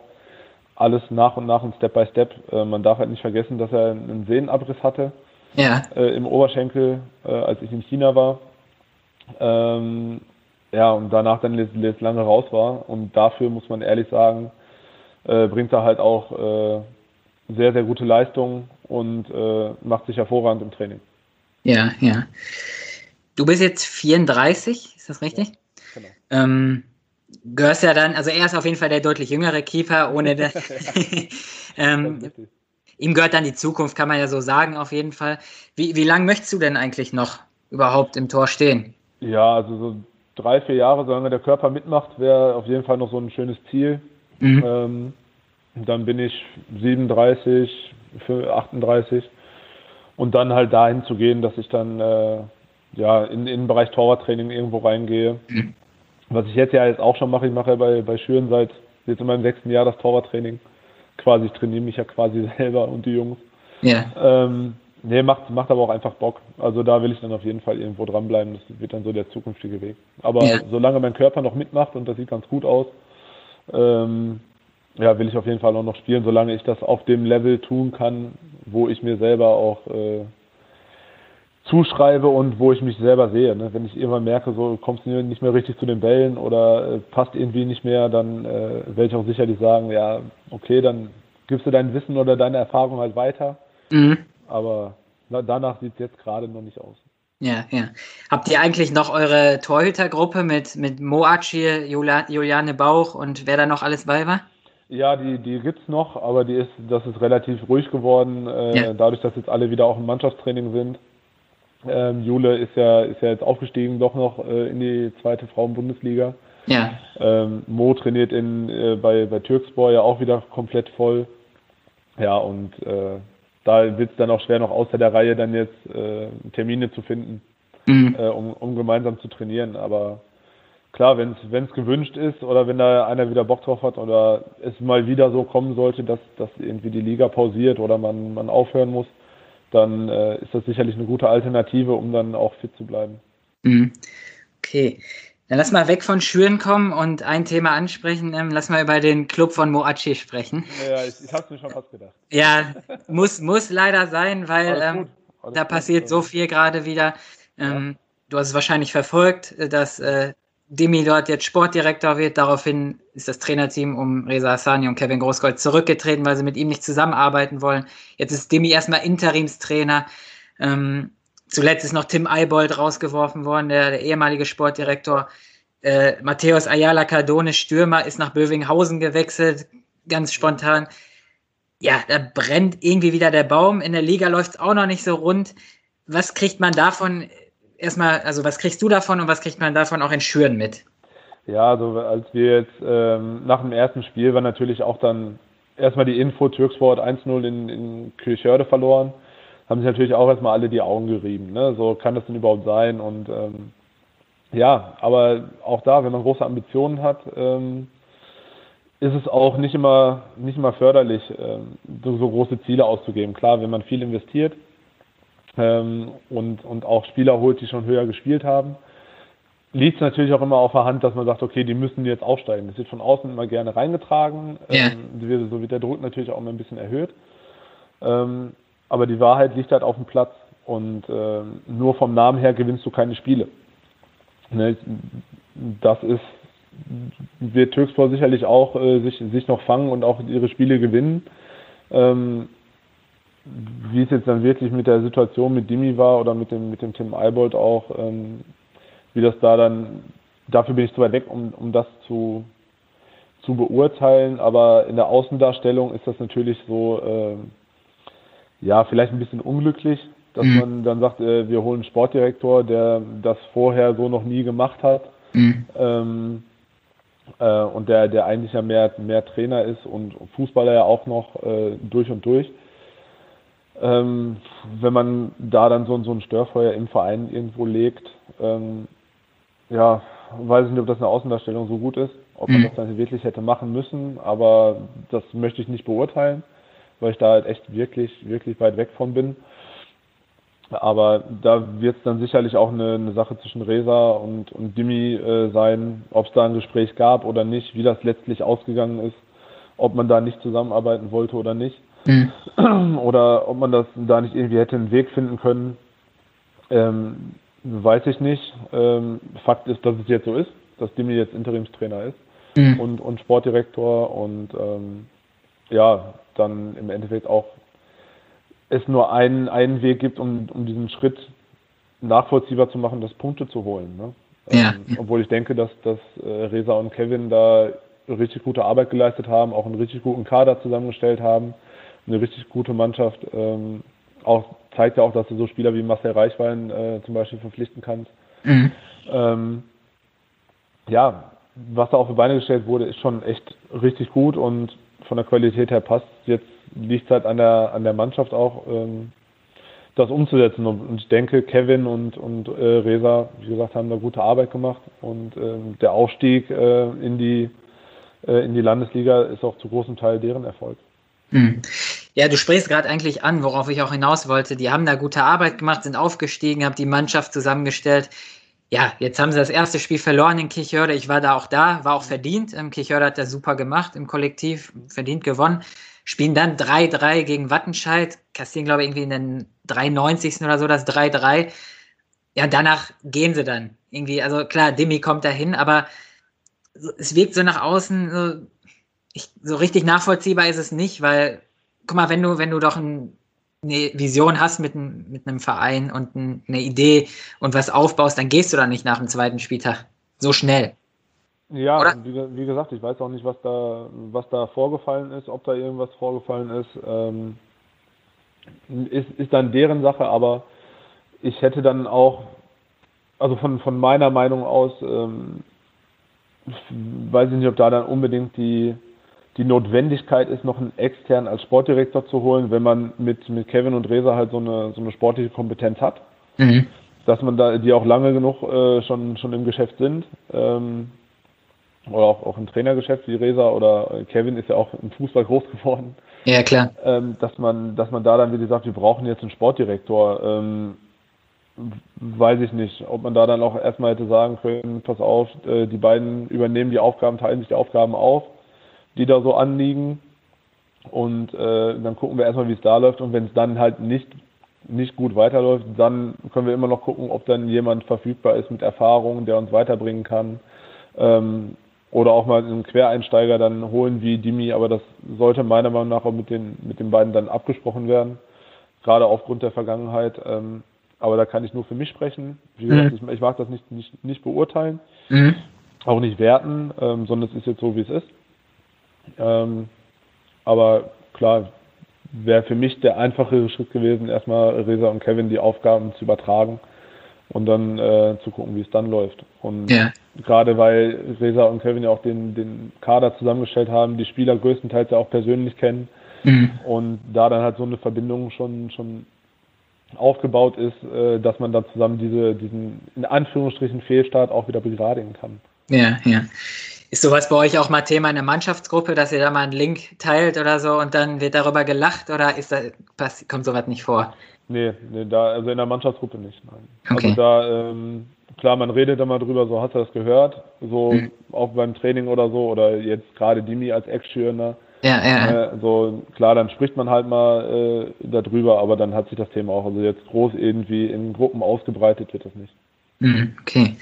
alles nach und nach und Step by Step. Äh, man darf halt nicht vergessen, dass er einen Sehnenabriss hatte ja. äh, im Oberschenkel, äh, als ich in China war. Ähm, ja, und danach dann jetzt, lange raus war. Und dafür muss man ehrlich sagen, äh, bringt er halt auch äh, sehr, sehr gute Leistungen und äh, macht sich hervorragend im Training. Ja, ja. du bist jetzt 34, ist das richtig? Ja, genau. Ähm, gehörst ja dann, also er ist auf jeden Fall der deutlich jüngere Keeper, ohne das. ähm, ihm gehört dann die Zukunft, kann man ja so sagen, auf jeden Fall. Wie, wie lange möchtest du denn eigentlich noch überhaupt im Tor stehen? Ja, also so drei, vier Jahre, solange der Körper mitmacht, wäre auf jeden Fall noch so ein schönes Ziel. Mhm. Ähm, dann bin ich 37, 38 und dann halt dahin zu gehen, dass ich dann äh, ja in, in den Bereich Torwarttraining irgendwo reingehe. Mhm. Was ich jetzt ja jetzt auch schon mache, ich mache ja bei, bei Schüren seit jetzt in meinem sechsten Jahr das Torwarttraining. Quasi, ich trainiere mich ja quasi selber und die Jungs. Ja. Ähm, nee, macht, macht aber auch einfach Bock. Also da will ich dann auf jeden Fall irgendwo dranbleiben. Das wird dann so der zukünftige Weg. Aber ja. solange mein Körper noch mitmacht und das sieht ganz gut aus, ähm, ja, will ich auf jeden Fall auch noch spielen, solange ich das auf dem Level tun kann, wo ich mir selber auch äh, zuschreibe und wo ich mich selber sehe. Ne? Wenn ich irgendwann merke, so kommst du nicht mehr richtig zu den Bällen oder äh, passt irgendwie nicht mehr, dann äh, werde ich auch sicherlich sagen, ja, okay, dann gibst du dein Wissen oder deine Erfahrung halt weiter. Mhm. Aber na, danach sieht es jetzt gerade noch nicht aus. Ja, ja. Habt ihr eigentlich noch eure Torhütergruppe mit, mit Moacir, Juliane Bauch und wer da noch alles bei war? Ja, die, die gibt's noch, aber die ist, das ist relativ ruhig geworden, äh, ja. dadurch, dass jetzt alle wieder auch im Mannschaftstraining sind. Ähm, Jule ist ja, ist ja jetzt aufgestiegen doch noch äh, in die zweite Frauenbundesliga. Ja. Ähm, Mo trainiert in, äh, bei, bei Türkspor ja auch wieder komplett voll. Ja, und äh, da wird es dann auch schwer, noch außer der Reihe dann jetzt äh, Termine zu finden, mhm. äh, um, um gemeinsam zu trainieren. Aber klar, wenn es gewünscht ist oder wenn da einer wieder Bock drauf hat oder es mal wieder so kommen sollte, dass, dass irgendwie die Liga pausiert oder man, man aufhören muss, dann äh, ist das sicherlich eine gute Alternative, um dann auch fit zu bleiben. Mhm. Okay. Dann lass mal weg von Schüren kommen und ein Thema ansprechen. Ähm, lass mal über den Club von Moachi sprechen. Ja, ich, ich habe mir schon fast gedacht. Ja, muss, muss leider sein, weil ähm, da passiert so viel gerade wieder. Ähm, ja. Du hast es wahrscheinlich verfolgt, äh, dass äh, Demi dort jetzt Sportdirektor wird. Daraufhin ist das Trainerteam um Reza Hassani und Kevin Großgold zurückgetreten, weil sie mit ihm nicht zusammenarbeiten wollen. Jetzt ist Demi erstmal Interimstrainer. Ähm, zuletzt ist noch Tim Eibold rausgeworfen worden, der, der ehemalige Sportdirektor. Äh, Matthäus Ayala Cardone, Stürmer, ist nach Bövinghausen gewechselt, ganz spontan. Ja, da brennt irgendwie wieder der Baum. In der Liga läuft es auch noch nicht so rund. Was kriegt man davon erstmal, also was kriegst du davon und was kriegt man davon auch in Schüren mit? Ja, also als wir jetzt ähm, nach dem ersten Spiel war natürlich auch dann erstmal die Info, Türksport 1-0 in, in Kirchhörde verloren, haben sich natürlich auch erstmal alle die Augen gerieben. Ne? So kann das denn überhaupt sein? Und ähm, ja, aber auch da, wenn man große Ambitionen hat, ähm, ist es auch nicht immer, nicht immer förderlich, ähm, so, so große Ziele auszugeben. Klar, wenn man viel investiert, ähm, und, und auch Spieler holt, die schon höher gespielt haben. Liegt es natürlich auch immer auf der Hand, dass man sagt, okay, die müssen jetzt aufsteigen. Das wird von außen immer gerne reingetragen. Ja. Ähm, so wird der Druck natürlich auch immer ein bisschen erhöht. Ähm, aber die Wahrheit liegt halt auf dem Platz und äh, nur vom Namen her gewinnst du keine Spiele. Ne? Das ist, wird Türkspor sicherlich auch äh, sich, sich noch fangen und auch ihre Spiele gewinnen. Ähm, wie es jetzt dann wirklich mit der Situation mit Dimi war oder mit dem, mit dem Tim Eibold auch, ähm, wie das da dann, dafür bin ich zu weit weg, um, um das zu, zu beurteilen, aber in der Außendarstellung ist das natürlich so, äh, ja, vielleicht ein bisschen unglücklich, dass mhm. man dann sagt, äh, wir holen einen Sportdirektor, der das vorher so noch nie gemacht hat. Mhm. Ähm, äh, und der, der eigentlich ja mehr, mehr Trainer ist und Fußballer ja auch noch äh, durch und durch. Ähm, wenn man da dann so, so ein Störfeuer im Verein irgendwo legt, ähm, ja, weiß ich nicht, ob das eine Außendarstellung so gut ist, ob man mhm. das dann wirklich hätte machen müssen, aber das möchte ich nicht beurteilen, weil ich da halt echt wirklich, wirklich weit weg von bin. Aber da wird es dann sicherlich auch eine, eine, Sache zwischen Resa und, und Dimi äh, sein, ob es da ein Gespräch gab oder nicht, wie das letztlich ausgegangen ist, ob man da nicht zusammenarbeiten wollte oder nicht. Mhm. Oder ob man das da nicht irgendwie hätte einen Weg finden können, ähm, weiß ich nicht. Ähm, Fakt ist, dass es jetzt so ist, dass Dimi jetzt Interimstrainer ist mhm. und, und Sportdirektor und ähm, ja, dann im Endeffekt auch es nur einen, einen Weg gibt, um, um diesen Schritt nachvollziehbar zu machen, das Punkte zu holen. Ne? Ja. Ähm, obwohl ich denke, dass, dass äh, Reza und Kevin da richtig gute Arbeit geleistet haben, auch einen richtig guten Kader zusammengestellt haben, eine richtig gute Mannschaft. Ähm, auch zeigt ja auch, dass du so Spieler wie Marcel Reichwein äh, zum Beispiel verpflichten kannst. Mhm. Ähm, ja, was da auf die Beine gestellt wurde, ist schon echt richtig gut und von der Qualität her passt. Jetzt liegt es halt an der, an der Mannschaft auch, ähm, das umzusetzen. Und ich denke, Kevin und, und äh, Reza, wie gesagt, haben da gute Arbeit gemacht. Und ähm, der Aufstieg äh, in, die, äh, in die Landesliga ist auch zu großem Teil deren Erfolg. Hm. Ja, du sprichst gerade eigentlich an, worauf ich auch hinaus wollte. Die haben da gute Arbeit gemacht, sind aufgestiegen, haben die Mannschaft zusammengestellt. Ja, jetzt haben sie das erste Spiel verloren in Kirchhörde. Ich war da auch da, war auch verdient. Ähm, Kirchhörde hat das super gemacht im Kollektiv, verdient gewonnen. Spielen dann 3-3 gegen Wattenscheid, kassieren, glaube ich, irgendwie in den 93. oder so das 3-3. Ja, danach gehen sie dann. Irgendwie, also klar, Demi kommt dahin, aber es wirkt so nach außen, so, ich, so richtig nachvollziehbar ist es nicht, weil, guck mal, wenn du, wenn du doch ein, eine Vision hast mit, mit einem Verein und ein, eine Idee und was aufbaust, dann gehst du dann nicht nach dem zweiten Spieltag so schnell. Ja, wie, wie, gesagt, ich weiß auch nicht, was da, was da vorgefallen ist, ob da irgendwas vorgefallen ist. Ähm, ist, ist dann deren Sache, aber ich hätte dann auch, also von, von meiner Meinung aus, ähm, weiß ich nicht, ob da dann unbedingt die, die Notwendigkeit ist, noch einen externen als Sportdirektor zu holen, wenn man mit, mit Kevin und Reza halt so eine, so eine sportliche Kompetenz hat. Mhm. Dass man da, die auch lange genug äh, schon, schon im Geschäft sind. Ähm, oder auch, auch im Trainergeschäft wie Reza oder Kevin ist ja auch im Fußball groß geworden. Ja, klar. Ähm, dass man, dass man da dann, wie gesagt, wir brauchen jetzt einen Sportdirektor. Ähm, weiß ich nicht, ob man da dann auch erstmal hätte sagen können, pass auf, äh, die beiden übernehmen die Aufgaben, teilen sich die Aufgaben auf, die da so anliegen. Und äh, dann gucken wir erstmal, wie es da läuft. Und wenn es dann halt nicht, nicht gut weiterläuft, dann können wir immer noch gucken, ob dann jemand verfügbar ist mit Erfahrung, der uns weiterbringen kann. Ähm, oder auch mal einen Quereinsteiger dann holen wie Dimi, aber das sollte meiner Meinung nach auch mit den, mit den beiden dann abgesprochen werden, gerade aufgrund der Vergangenheit. Ähm, aber da kann ich nur für mich sprechen. Wie gesagt, mhm. ich, ich, mag das nicht, nicht, nicht beurteilen, mhm. auch nicht werten, ähm, sondern es ist jetzt so, wie es ist. Ähm, aber klar, wäre für mich der einfachere Schritt gewesen, erstmal Reza und Kevin die Aufgaben zu übertragen und dann äh, zu gucken, wie es dann läuft. Und ja. gerade weil Reza und Kevin ja auch den, den Kader zusammengestellt haben, die Spieler größtenteils ja auch persönlich kennen mhm. und da dann halt so eine Verbindung schon, schon aufgebaut ist, äh, dass man dann zusammen diese, diesen in Anführungsstrichen Fehlstart auch wieder begradigen kann. Ja, ja. Ist sowas bei euch auch mal Thema in der Mannschaftsgruppe, dass ihr da mal einen Link teilt oder so und dann wird darüber gelacht oder ist da, kommt sowas nicht vor? Nee, nee, da, also in der Mannschaftsgruppe nicht, nein. Okay. Also da, ähm, klar, man redet da mal drüber, so hast du das gehört, so mhm. auch beim Training oder so, oder jetzt gerade Dimi als Ex-Schürner. Ja, ja. Äh, so, klar, dann spricht man halt mal äh, darüber, aber dann hat sich das Thema auch, also jetzt groß irgendwie in Gruppen ausgebreitet wird das nicht. Mhm, okay.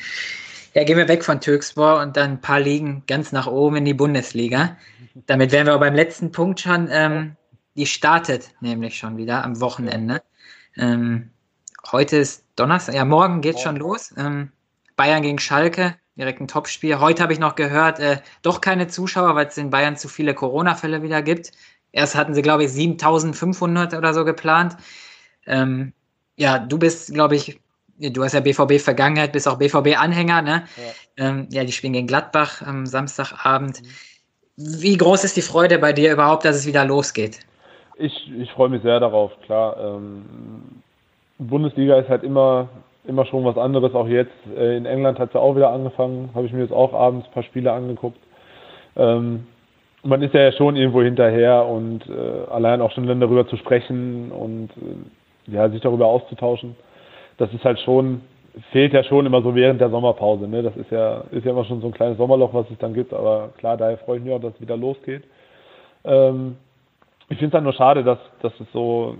Ja, gehen wir weg von Türkspor und dann ein paar Ligen ganz nach oben in die Bundesliga. Damit wären wir auch beim letzten Punkt schon. Ähm, die startet nämlich schon wieder am Wochenende. Ähm, heute ist Donnerstag, ja, morgen geht schon los. Ähm, Bayern gegen Schalke, direkt ein Topspiel. Heute habe ich noch gehört, äh, doch keine Zuschauer, weil es in Bayern zu viele Corona-Fälle wieder gibt. Erst hatten sie, glaube ich, 7500 oder so geplant. Ähm, ja, du bist, glaube ich, du hast ja BVB-Vergangenheit, bist auch BVB-Anhänger, ne? Ja. Ähm, ja. die spielen gegen Gladbach am Samstagabend. Mhm. Wie groß ist die Freude bei dir überhaupt, dass es wieder losgeht? Ich, ich freue mich sehr darauf, klar. Ähm, Bundesliga ist halt immer, immer schon was anderes. Auch jetzt äh, in England hat es ja auch wieder angefangen. Habe ich mir jetzt auch abends ein paar Spiele angeguckt. Ähm, man ist ja schon irgendwo hinterher und äh, allein auch schon dann darüber zu sprechen und äh, ja, sich darüber auszutauschen, das ist halt schon, fehlt ja schon immer so während der Sommerpause. Ne? Das ist ja, ist ja immer schon so ein kleines Sommerloch, was es dann gibt, aber klar, daher freue ich mich auch, dass es wieder losgeht. Ähm, ich finde es halt nur schade, dass, dass es so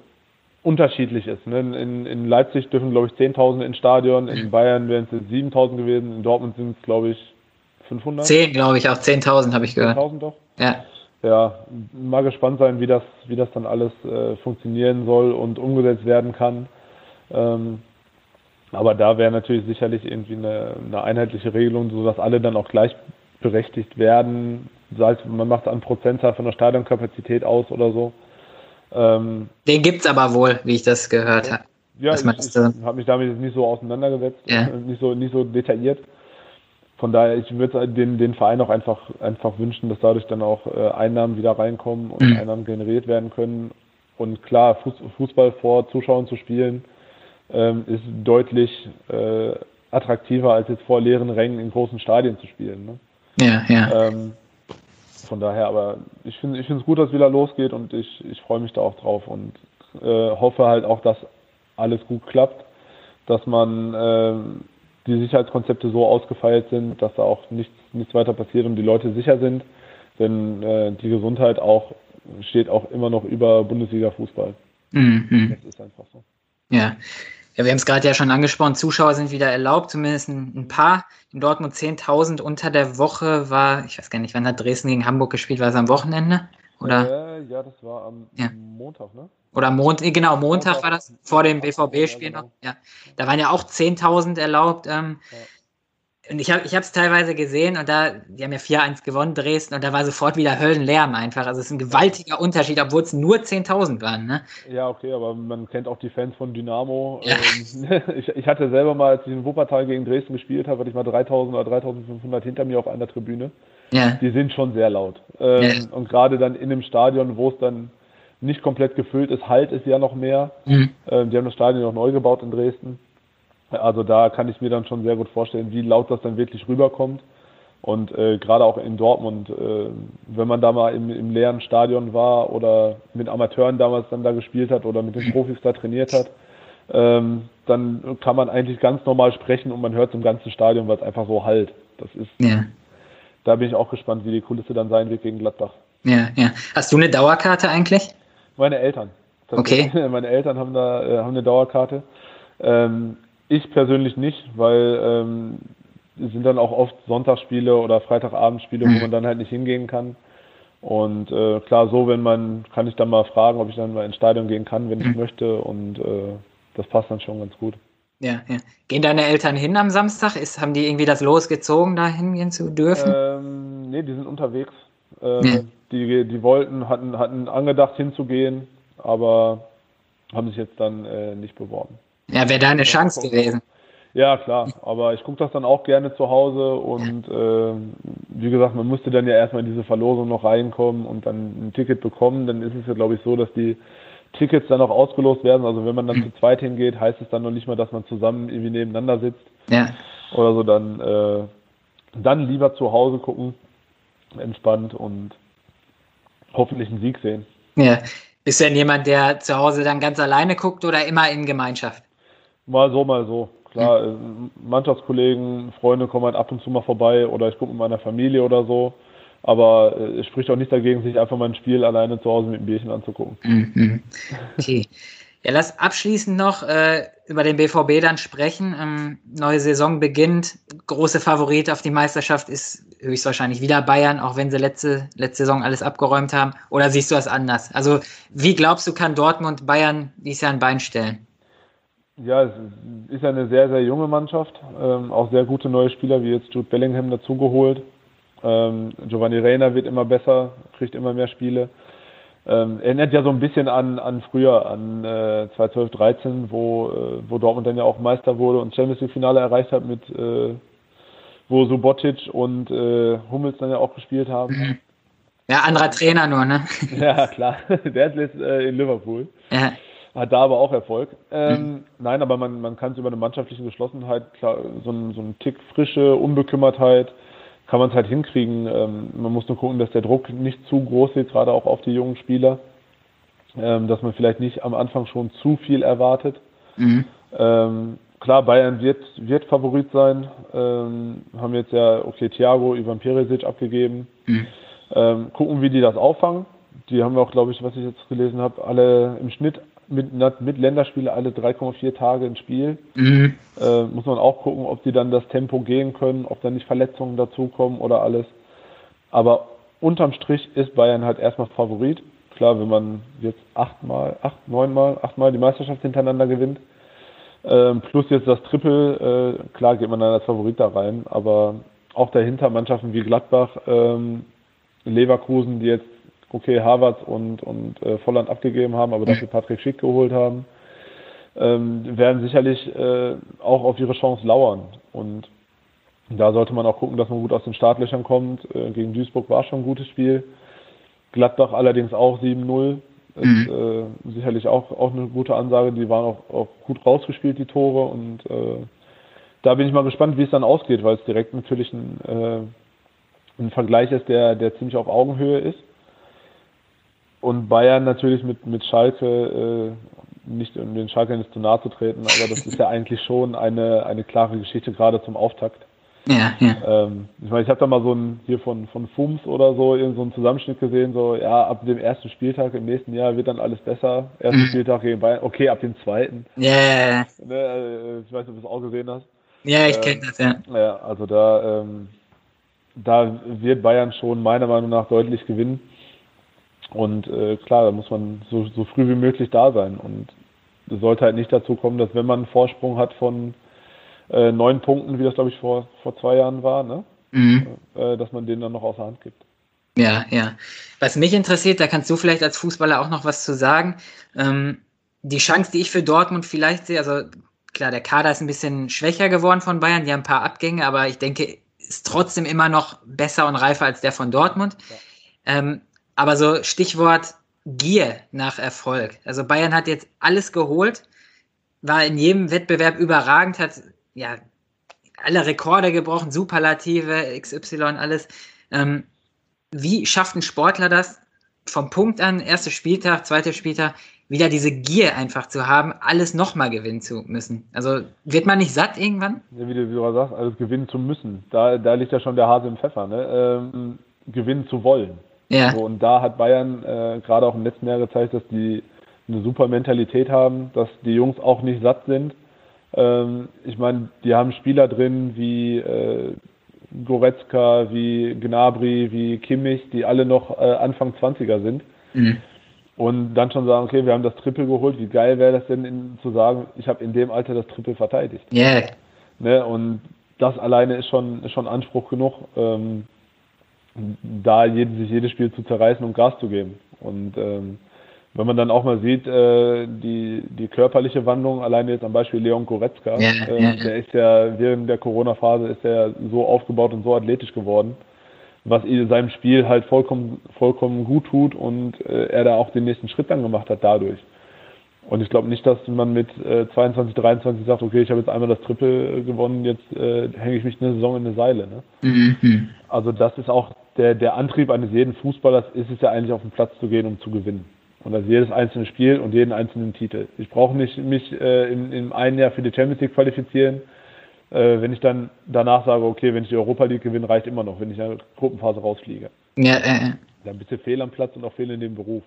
unterschiedlich ist. Ne? In, in Leipzig dürfen, glaube ich, 10.000 ins Stadion, in Bayern wären es 7.000 gewesen, in Dortmund sind es, glaube ich, 500. 10, glaube ich, auch 10.000 habe ich gehört. 10.000 doch? Ja. Ja, mal gespannt sein, wie das, wie das dann alles äh, funktionieren soll und umgesetzt werden kann. Ähm, Aber da wäre natürlich sicherlich irgendwie eine, eine einheitliche Regelung, sodass alle dann auch gleichberechtigt werden. Sei es, man macht einen Prozentzahl von der Stadionkapazität aus oder so. Ähm, Den gibt es aber wohl, wie ich das gehört habe. Ja, ich, ich habe mich damit nicht so auseinandergesetzt, ja. nicht, so, nicht so detailliert. Von daher, ich würde den, den Verein auch einfach, einfach wünschen, dass dadurch dann auch äh, Einnahmen wieder reinkommen und mhm. Einnahmen generiert werden können. Und klar, Fußball vor Zuschauern zu spielen, ähm, ist deutlich äh, attraktiver, als jetzt vor leeren Rängen in großen Stadien zu spielen. Ne? Ja, ja. Ähm, von daher, aber ich finde ich es gut, dass es wieder losgeht und ich, ich freue mich da auch drauf und äh, hoffe halt auch, dass alles gut klappt, dass man äh, die Sicherheitskonzepte so ausgefeilt sind, dass da auch nichts, nichts weiter passiert und die Leute sicher sind. Denn äh, die Gesundheit auch steht auch immer noch über Bundesliga-Fußball. Mhm. Das ist einfach so. Ja. Ja, wir haben es gerade ja schon angesprochen, Zuschauer sind wieder erlaubt, zumindest ein, ein paar. In Dortmund 10.000 unter der Woche war, ich weiß gar nicht, wann hat Dresden gegen Hamburg gespielt, war es am Wochenende? Oder? Äh, ja, das war am ja. Montag, ne? Oder Montag, genau, Montag, Montag war das, vor dem BVB-Spiel noch. Ja. Da waren ja auch 10.000 erlaubt. Ähm, ja. Und ich habe es teilweise gesehen und da, die haben ja 4-1 gewonnen, Dresden, und da war sofort wieder Höllenlärm einfach. Also es ist ein gewaltiger Unterschied, obwohl es nur 10.000 waren. Ne? Ja, okay, aber man kennt auch die Fans von Dynamo. Ja. Ähm, ich, ich, hatte selber mal, als ich in Wuppertal gegen Dresden gespielt habe, hatte ich mal 3.000 oder 3.500 hinter mir auf einer Tribüne. Ja. Die sind schon sehr laut. Ähm, ja. Und gerade dann in einem Stadion, wo es dann nicht komplett gefüllt ist, halt ist ja noch mehr. Mhm. Ähm, die haben das Stadion noch neu gebaut in Dresden. Also da kann ich mir dann schon sehr gut vorstellen, wie laut das dann wirklich rüberkommt. Und äh, gerade auch in Dortmund, äh, wenn man da mal im, im, leeren Stadion war oder mit Amateuren damals dann da gespielt hat oder mit den Profis da trainiert hat, ähm, dann kann man eigentlich ganz normal sprechen und man hört es im ganzen Stadion, weil es einfach so halt. Das ist, ja. da bin ich auch gespannt, wie die Kulisse dann sein wird gegen Gladbach. Ja, ja. Hast du eine Dauerkarte eigentlich? Meine Eltern. Okay. Meine Eltern haben da äh, haben eine Dauerkarte. Ähm, ich persönlich nicht, weil ähm, es sind dann auch oft Sonntagsspiele oder Freitagabendspiele, mhm. wo man dann halt nicht hingehen kann. Und äh, klar, so, wenn man, kann ich dann mal fragen, ob ich dann mal ins Stadion gehen kann, wenn mhm. ich möchte. Und äh, das passt dann schon ganz gut. Ja, ja. Gehen deine Eltern hin am Samstag? Ist, haben die irgendwie das losgezogen, da hingehen zu dürfen? Ähm, nee, die sind unterwegs. Ähm, ja. die, die wollten, hatten, hatten angedacht hinzugehen, aber haben sich jetzt dann äh, nicht beworben. Ja, wäre da eine Chance gewesen. Ja, klar, aber ich gucke das dann auch gerne zu Hause und äh, wie gesagt, man musste dann ja erstmal in diese Verlosung noch reinkommen und dann ein Ticket bekommen. Dann ist es ja, glaube ich, so, dass die Tickets dann auch ausgelost werden. Also wenn man dann mhm. zu zweit hingeht, heißt es dann noch nicht mal, dass man zusammen irgendwie nebeneinander sitzt. Ja. Oder so, dann, äh, dann lieber zu Hause gucken, entspannt und hoffentlich einen Sieg sehen. Ja. Bist du denn jemand, der zu Hause dann ganz alleine guckt oder immer in Gemeinschaft? Mal so, mal so. Klar, mhm. Mannschaftskollegen, Freunde kommen halt ab und zu mal vorbei oder ich gucke mit meiner Familie oder so. Aber äh, es spricht auch nicht dagegen, sich einfach mal ein Spiel alleine zu Hause mit einem Bierchen anzugucken. Mhm. Okay. Ja, lass abschließend noch äh, über den BVB dann sprechen. Ähm, neue Saison beginnt. Große Favorit auf die Meisterschaft ist höchstwahrscheinlich wieder Bayern, auch wenn sie letzte, letzte Saison alles abgeräumt haben. Oder siehst du das anders? Also, wie glaubst du, kann Dortmund Bayern dieses Jahr ein Bein stellen? Ja, es ist eine sehr, sehr junge Mannschaft. Ähm, auch sehr gute neue Spieler, wie jetzt Jude Bellingham dazugeholt. Ähm, Giovanni Reina wird immer besser, kriegt immer mehr Spiele. Ähm, erinnert ja so ein bisschen an, an früher, an äh, 2012, 13, wo, äh, wo Dortmund dann ja auch Meister wurde und Champions League Finale erreicht hat mit, äh, wo Subotic und äh, Hummels dann ja auch gespielt haben. Mhm. Ja, anderer Trainer nur, ne? ja, klar. Der ist jetzt äh, in Liverpool. Ja hat da aber auch Erfolg. Ähm, mhm. Nein, aber man, man kann es über eine mannschaftliche Geschlossenheit, klar, so ein, so ein Tick frische Unbekümmertheit, kann man es halt hinkriegen. Ähm, man muss nur gucken, dass der Druck nicht zu groß wird, gerade auch auf die jungen Spieler. Ähm, dass man vielleicht nicht am Anfang schon zu viel erwartet. Mhm. Ähm, klar, Bayern wird, wird Favorit sein. Ähm, haben jetzt ja, okay, Thiago, Ivan Peresic abgegeben. Mhm. Ähm, gucken, wie die das auffangen. Die haben auch, glaube ich, was ich jetzt gelesen habe, alle im Schnitt mit, mit Länderspiele alle 3,4 Tage ins Spiel. Mhm. Äh, muss man auch gucken, ob die dann das Tempo gehen können, ob da nicht Verletzungen dazukommen oder alles. Aber unterm Strich ist Bayern halt erstmal Favorit. Klar, wenn man jetzt achtmal, acht, neunmal, achtmal die Meisterschaft hintereinander gewinnt, Ähm, plus jetzt das Triple, äh, klar geht man dann als Favorit da rein, aber auch dahinter Mannschaften wie Gladbach, ähm, Leverkusen, die jetzt okay Harvard und, und äh, Volland abgegeben haben, aber dafür Patrick Schick geholt haben, ähm, werden sicherlich äh, auch auf ihre Chance lauern. Und da sollte man auch gucken, dass man gut aus den Startlöchern kommt. Äh, gegen Duisburg war schon ein gutes Spiel. Gladbach allerdings auch 7-0. Ist mhm. äh, sicherlich auch, auch eine gute Ansage. Die waren auch, auch gut rausgespielt, die Tore. Und äh, da bin ich mal gespannt, wie es dann ausgeht, weil es direkt natürlich ein, äh, ein Vergleich ist, der, der ziemlich auf Augenhöhe ist. Und Bayern natürlich mit, mit Schalke, äh, nicht um den Schalke nicht zu nahe zu treten, aber das ist ja eigentlich schon eine, eine klare Geschichte, gerade zum Auftakt. Ja, ja. Ähm, ich meine, ich habe da mal so ein hier von, von FUMS oder so, in so einen Zusammenschnitt gesehen, so, ja, ab dem ersten Spieltag im nächsten Jahr wird dann alles besser. Erster mhm. Spieltag gegen Bayern, okay, ab dem zweiten. Ja. Yeah. Ne, äh, ich weiß nicht, ob du es auch gesehen hast. Ja, ich ähm, kenne das, ja. Ja, also da, ähm, da wird Bayern schon meiner Meinung nach deutlich gewinnen. Und äh, klar, da muss man so, so früh wie möglich da sein. Und es sollte halt nicht dazu kommen, dass wenn man einen Vorsprung hat von äh, neun Punkten, wie das glaube ich vor, vor zwei Jahren war, ne? Mhm. Äh, dass man den dann noch außer Hand gibt. Ja, ja. Was mich interessiert, da kannst du vielleicht als Fußballer auch noch was zu sagen. Ähm, die Chance, die ich für Dortmund vielleicht sehe, also klar, der Kader ist ein bisschen schwächer geworden von Bayern, die haben ein paar Abgänge, aber ich denke, ist trotzdem immer noch besser und reifer als der von Dortmund. Ja. Ähm, aber so Stichwort Gier nach Erfolg. Also Bayern hat jetzt alles geholt, war in jedem Wettbewerb überragend, hat ja, alle Rekorde gebrochen, Superlative, XY, alles. Ähm, wie schafft ein Sportler das, vom Punkt an, erster Spieltag, zweiter Spieltag, wieder diese Gier einfach zu haben, alles nochmal gewinnen zu müssen? Also wird man nicht satt irgendwann? Ja, wie du, wie sagst, alles gewinnen zu müssen. Da, da liegt ja schon der Hase im Pfeffer, ne? Ähm, gewinnen zu wollen. Ja. So, und da hat Bayern äh, gerade auch im letzten Jahr gezeigt, dass die eine super Mentalität haben, dass die Jungs auch nicht satt sind ähm, ich meine, die haben Spieler drin wie äh, Goretzka, wie Gnabry, wie Kimmich, die alle noch äh, Anfang 20er sind. Mhm. Und dann schon sagen, okay, wir haben das Triple geholt, wie geil wäre das denn in, zu sagen, ich habe in dem Alter das Triple verteidigt. Yeah. Ne, und das alleine ist schon, ist schon Anspruch genug, ähm, da jeden, sich jedes Spiel zu zerreißen und Gas zu geben. Und ähm, wenn man dann auch mal sieht, äh, die, die körperliche Wandlung, alleine jetzt am Beispiel Leon Goretzka, ja, äh, ja, der ist ja während der Corona-Phase ist er so aufgebaut und so athletisch geworden, was seinem Spiel halt vollkommen, vollkommen gut tut und äh, er da auch den nächsten Schritt dann gemacht hat dadurch. Und ich glaube nicht, dass man mit äh, 22, 23 sagt, okay, ich habe jetzt einmal das Triple gewonnen, jetzt äh, hänge ich mich eine Saison in eine Seile. Ne? Mhm. Also das ist auch der, der Antrieb eines jeden Fußballers, ist es ja eigentlich auf den Platz zu gehen, um zu gewinnen. Und das jedes einzelne Spiel und jeden einzelnen Titel. Ich brauche nicht mich äh, in, in einem Jahr für die Champions League qualifizieren. Äh, wenn ich dann danach sage, okay, wenn ich die Europa League gewinne, reicht immer noch, wenn ich in der Gruppenphase rausfliege. Ja, äh. Dann bist du fehl am Platz und auch fehl in dem Beruf.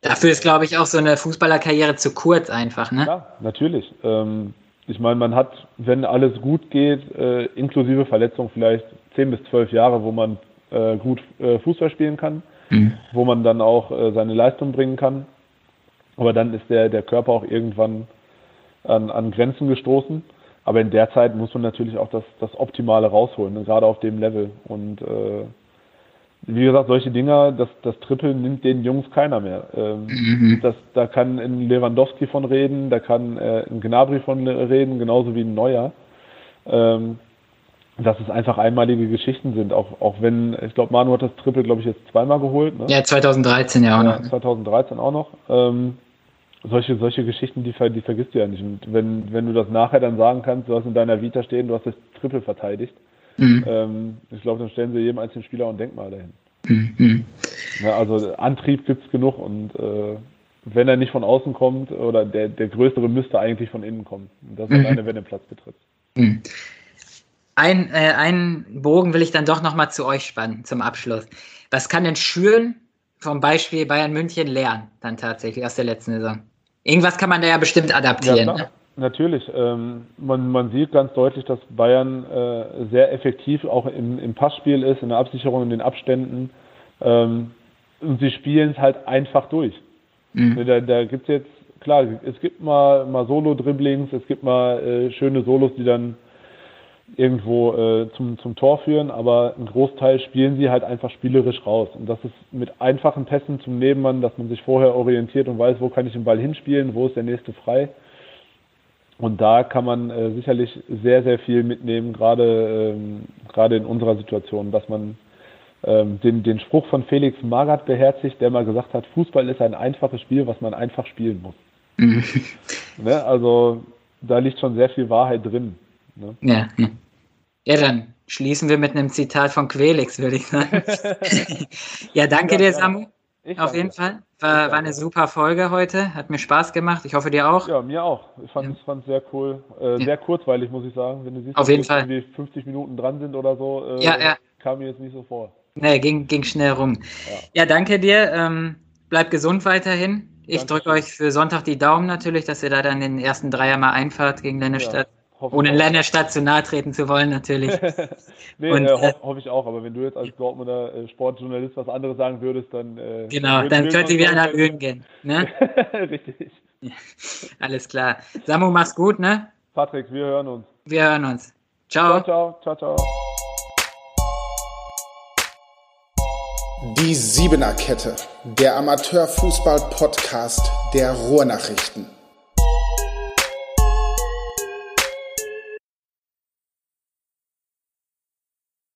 Dafür ist, glaube ich, auch so eine Fußballerkarriere zu kurz einfach, ne? Ja, natürlich. Ähm, ich meine, man hat, wenn alles gut geht, äh, inklusive Verletzung vielleicht 10 bis 12 Jahre, wo man äh, gut äh, Fußball spielen kann mhm. wo man dann auch äh, seine Leistung bringen kann. Aber dann ist der, der Körper auch irgendwann an, an Grenzen gestoßen. Aber in der Zeit muss man natürlich auch das, das Optimale rausholen, ne? gerade auf dem Level. Und äh, wie gesagt, solche Dinger, das, das Triple nimmt den Jungs keiner mehr. Ähm, mhm. das, da kann ein Lewandowski von reden, da kann äh, ein Gnabry von reden, genauso wie ein Neuer. Ähm, dass es einfach einmalige Geschichten sind, auch, auch wenn, ich glaube, Manu hat das Triple, glaube ich, jetzt zweimal geholt. Ne? Ja, 2013 ja auch noch. 2013 auch noch. Ähm, solche, solche Geschichten, die, die vergisst du ja nicht. Und wenn, wenn du das nachher dann sagen kannst, du hast in deiner Vita stehen, du hast das Triple verteidigt, mhm. ähm, ich glaube, dann stellen sie jedem einzelnen Spieler ein Denkmal dahin. Mhm. Ja, also Antrieb gibt es genug und äh, wenn er nicht von außen kommt, oder der, der größere müsste eigentlich von innen kommen. Das ist mhm. alleine, wenn er Platz betritt. Ein, äh, einen Bogen will ich dann doch nochmal zu euch spannen zum Abschluss. Was kann denn Schüren vom Beispiel Bayern München lernen, dann tatsächlich aus der letzten Saison? Irgendwas kann man da ja bestimmt adaptieren. Ja, ne? Natürlich. Ähm, man, man sieht ganz deutlich, dass Bayern äh, sehr effektiv auch im, im Passspiel ist, in der Absicherung, in den Abständen. Ähm, und sie spielen es halt einfach durch. Mhm. Da, da gibt es jetzt klar, es gibt mal, mal Solo-Dribblings, es gibt mal äh, schöne Solos, die dann irgendwo äh, zum, zum Tor führen, aber ein Großteil spielen sie halt einfach spielerisch raus. Und das ist mit einfachen Pässen zum Nebenmann, dass man sich vorher orientiert und weiß, wo kann ich den Ball hinspielen, wo ist der nächste frei. Und da kann man äh, sicherlich sehr, sehr viel mitnehmen, gerade, ähm, gerade in unserer Situation, dass man ähm, den, den Spruch von Felix Magath beherzigt, der mal gesagt hat, Fußball ist ein einfaches Spiel, was man einfach spielen muss. Mhm. ne? Also da liegt schon sehr viel Wahrheit drin. Ne? Ja. ja, dann schließen wir mit einem Zitat von Quelix, würde ich sagen. ja, danke dir, Samu. Ich Auf jeden Fall. War, war, eine super Folge heute. Hat mir Spaß gemacht. Ich hoffe, dir auch. Ja, mir auch. Ich fand es ja. sehr cool. Äh, ja. Sehr kurzweilig, muss ich sagen. Wenn du siehst, Auf jeden Fall. irgendwie 50 Minuten dran sind oder so, äh, ja, ja. kam mir jetzt nicht so vor. Nee, ging, ging schnell rum. Ja, danke dir. Ähm, bleib gesund weiterhin. Ich drücke euch für Sonntag die Daumen natürlich, dass ihr da dann den ersten Dreier mal einfahrt gegen Lennestadt. Ohne Lennestadt zu nahe treten zu wollen, natürlich. nee, Und, äh, hoffe hoff ich auch. Aber wenn du jetzt als Dortmunder äh, Sportjournalist was anderes sagen würdest, dann. Äh, genau, dann könnt ihr wieder nach Öden gehen. Ne? Richtig. Alles klar. Samu, mach's gut, ne? Patrick, wir hören uns. Wir hören uns. Ciao. Ciao, ciao, ciao, ciao. Die Siebener Kette, der Amateurfußball-Podcast der Ruhrnachrichten.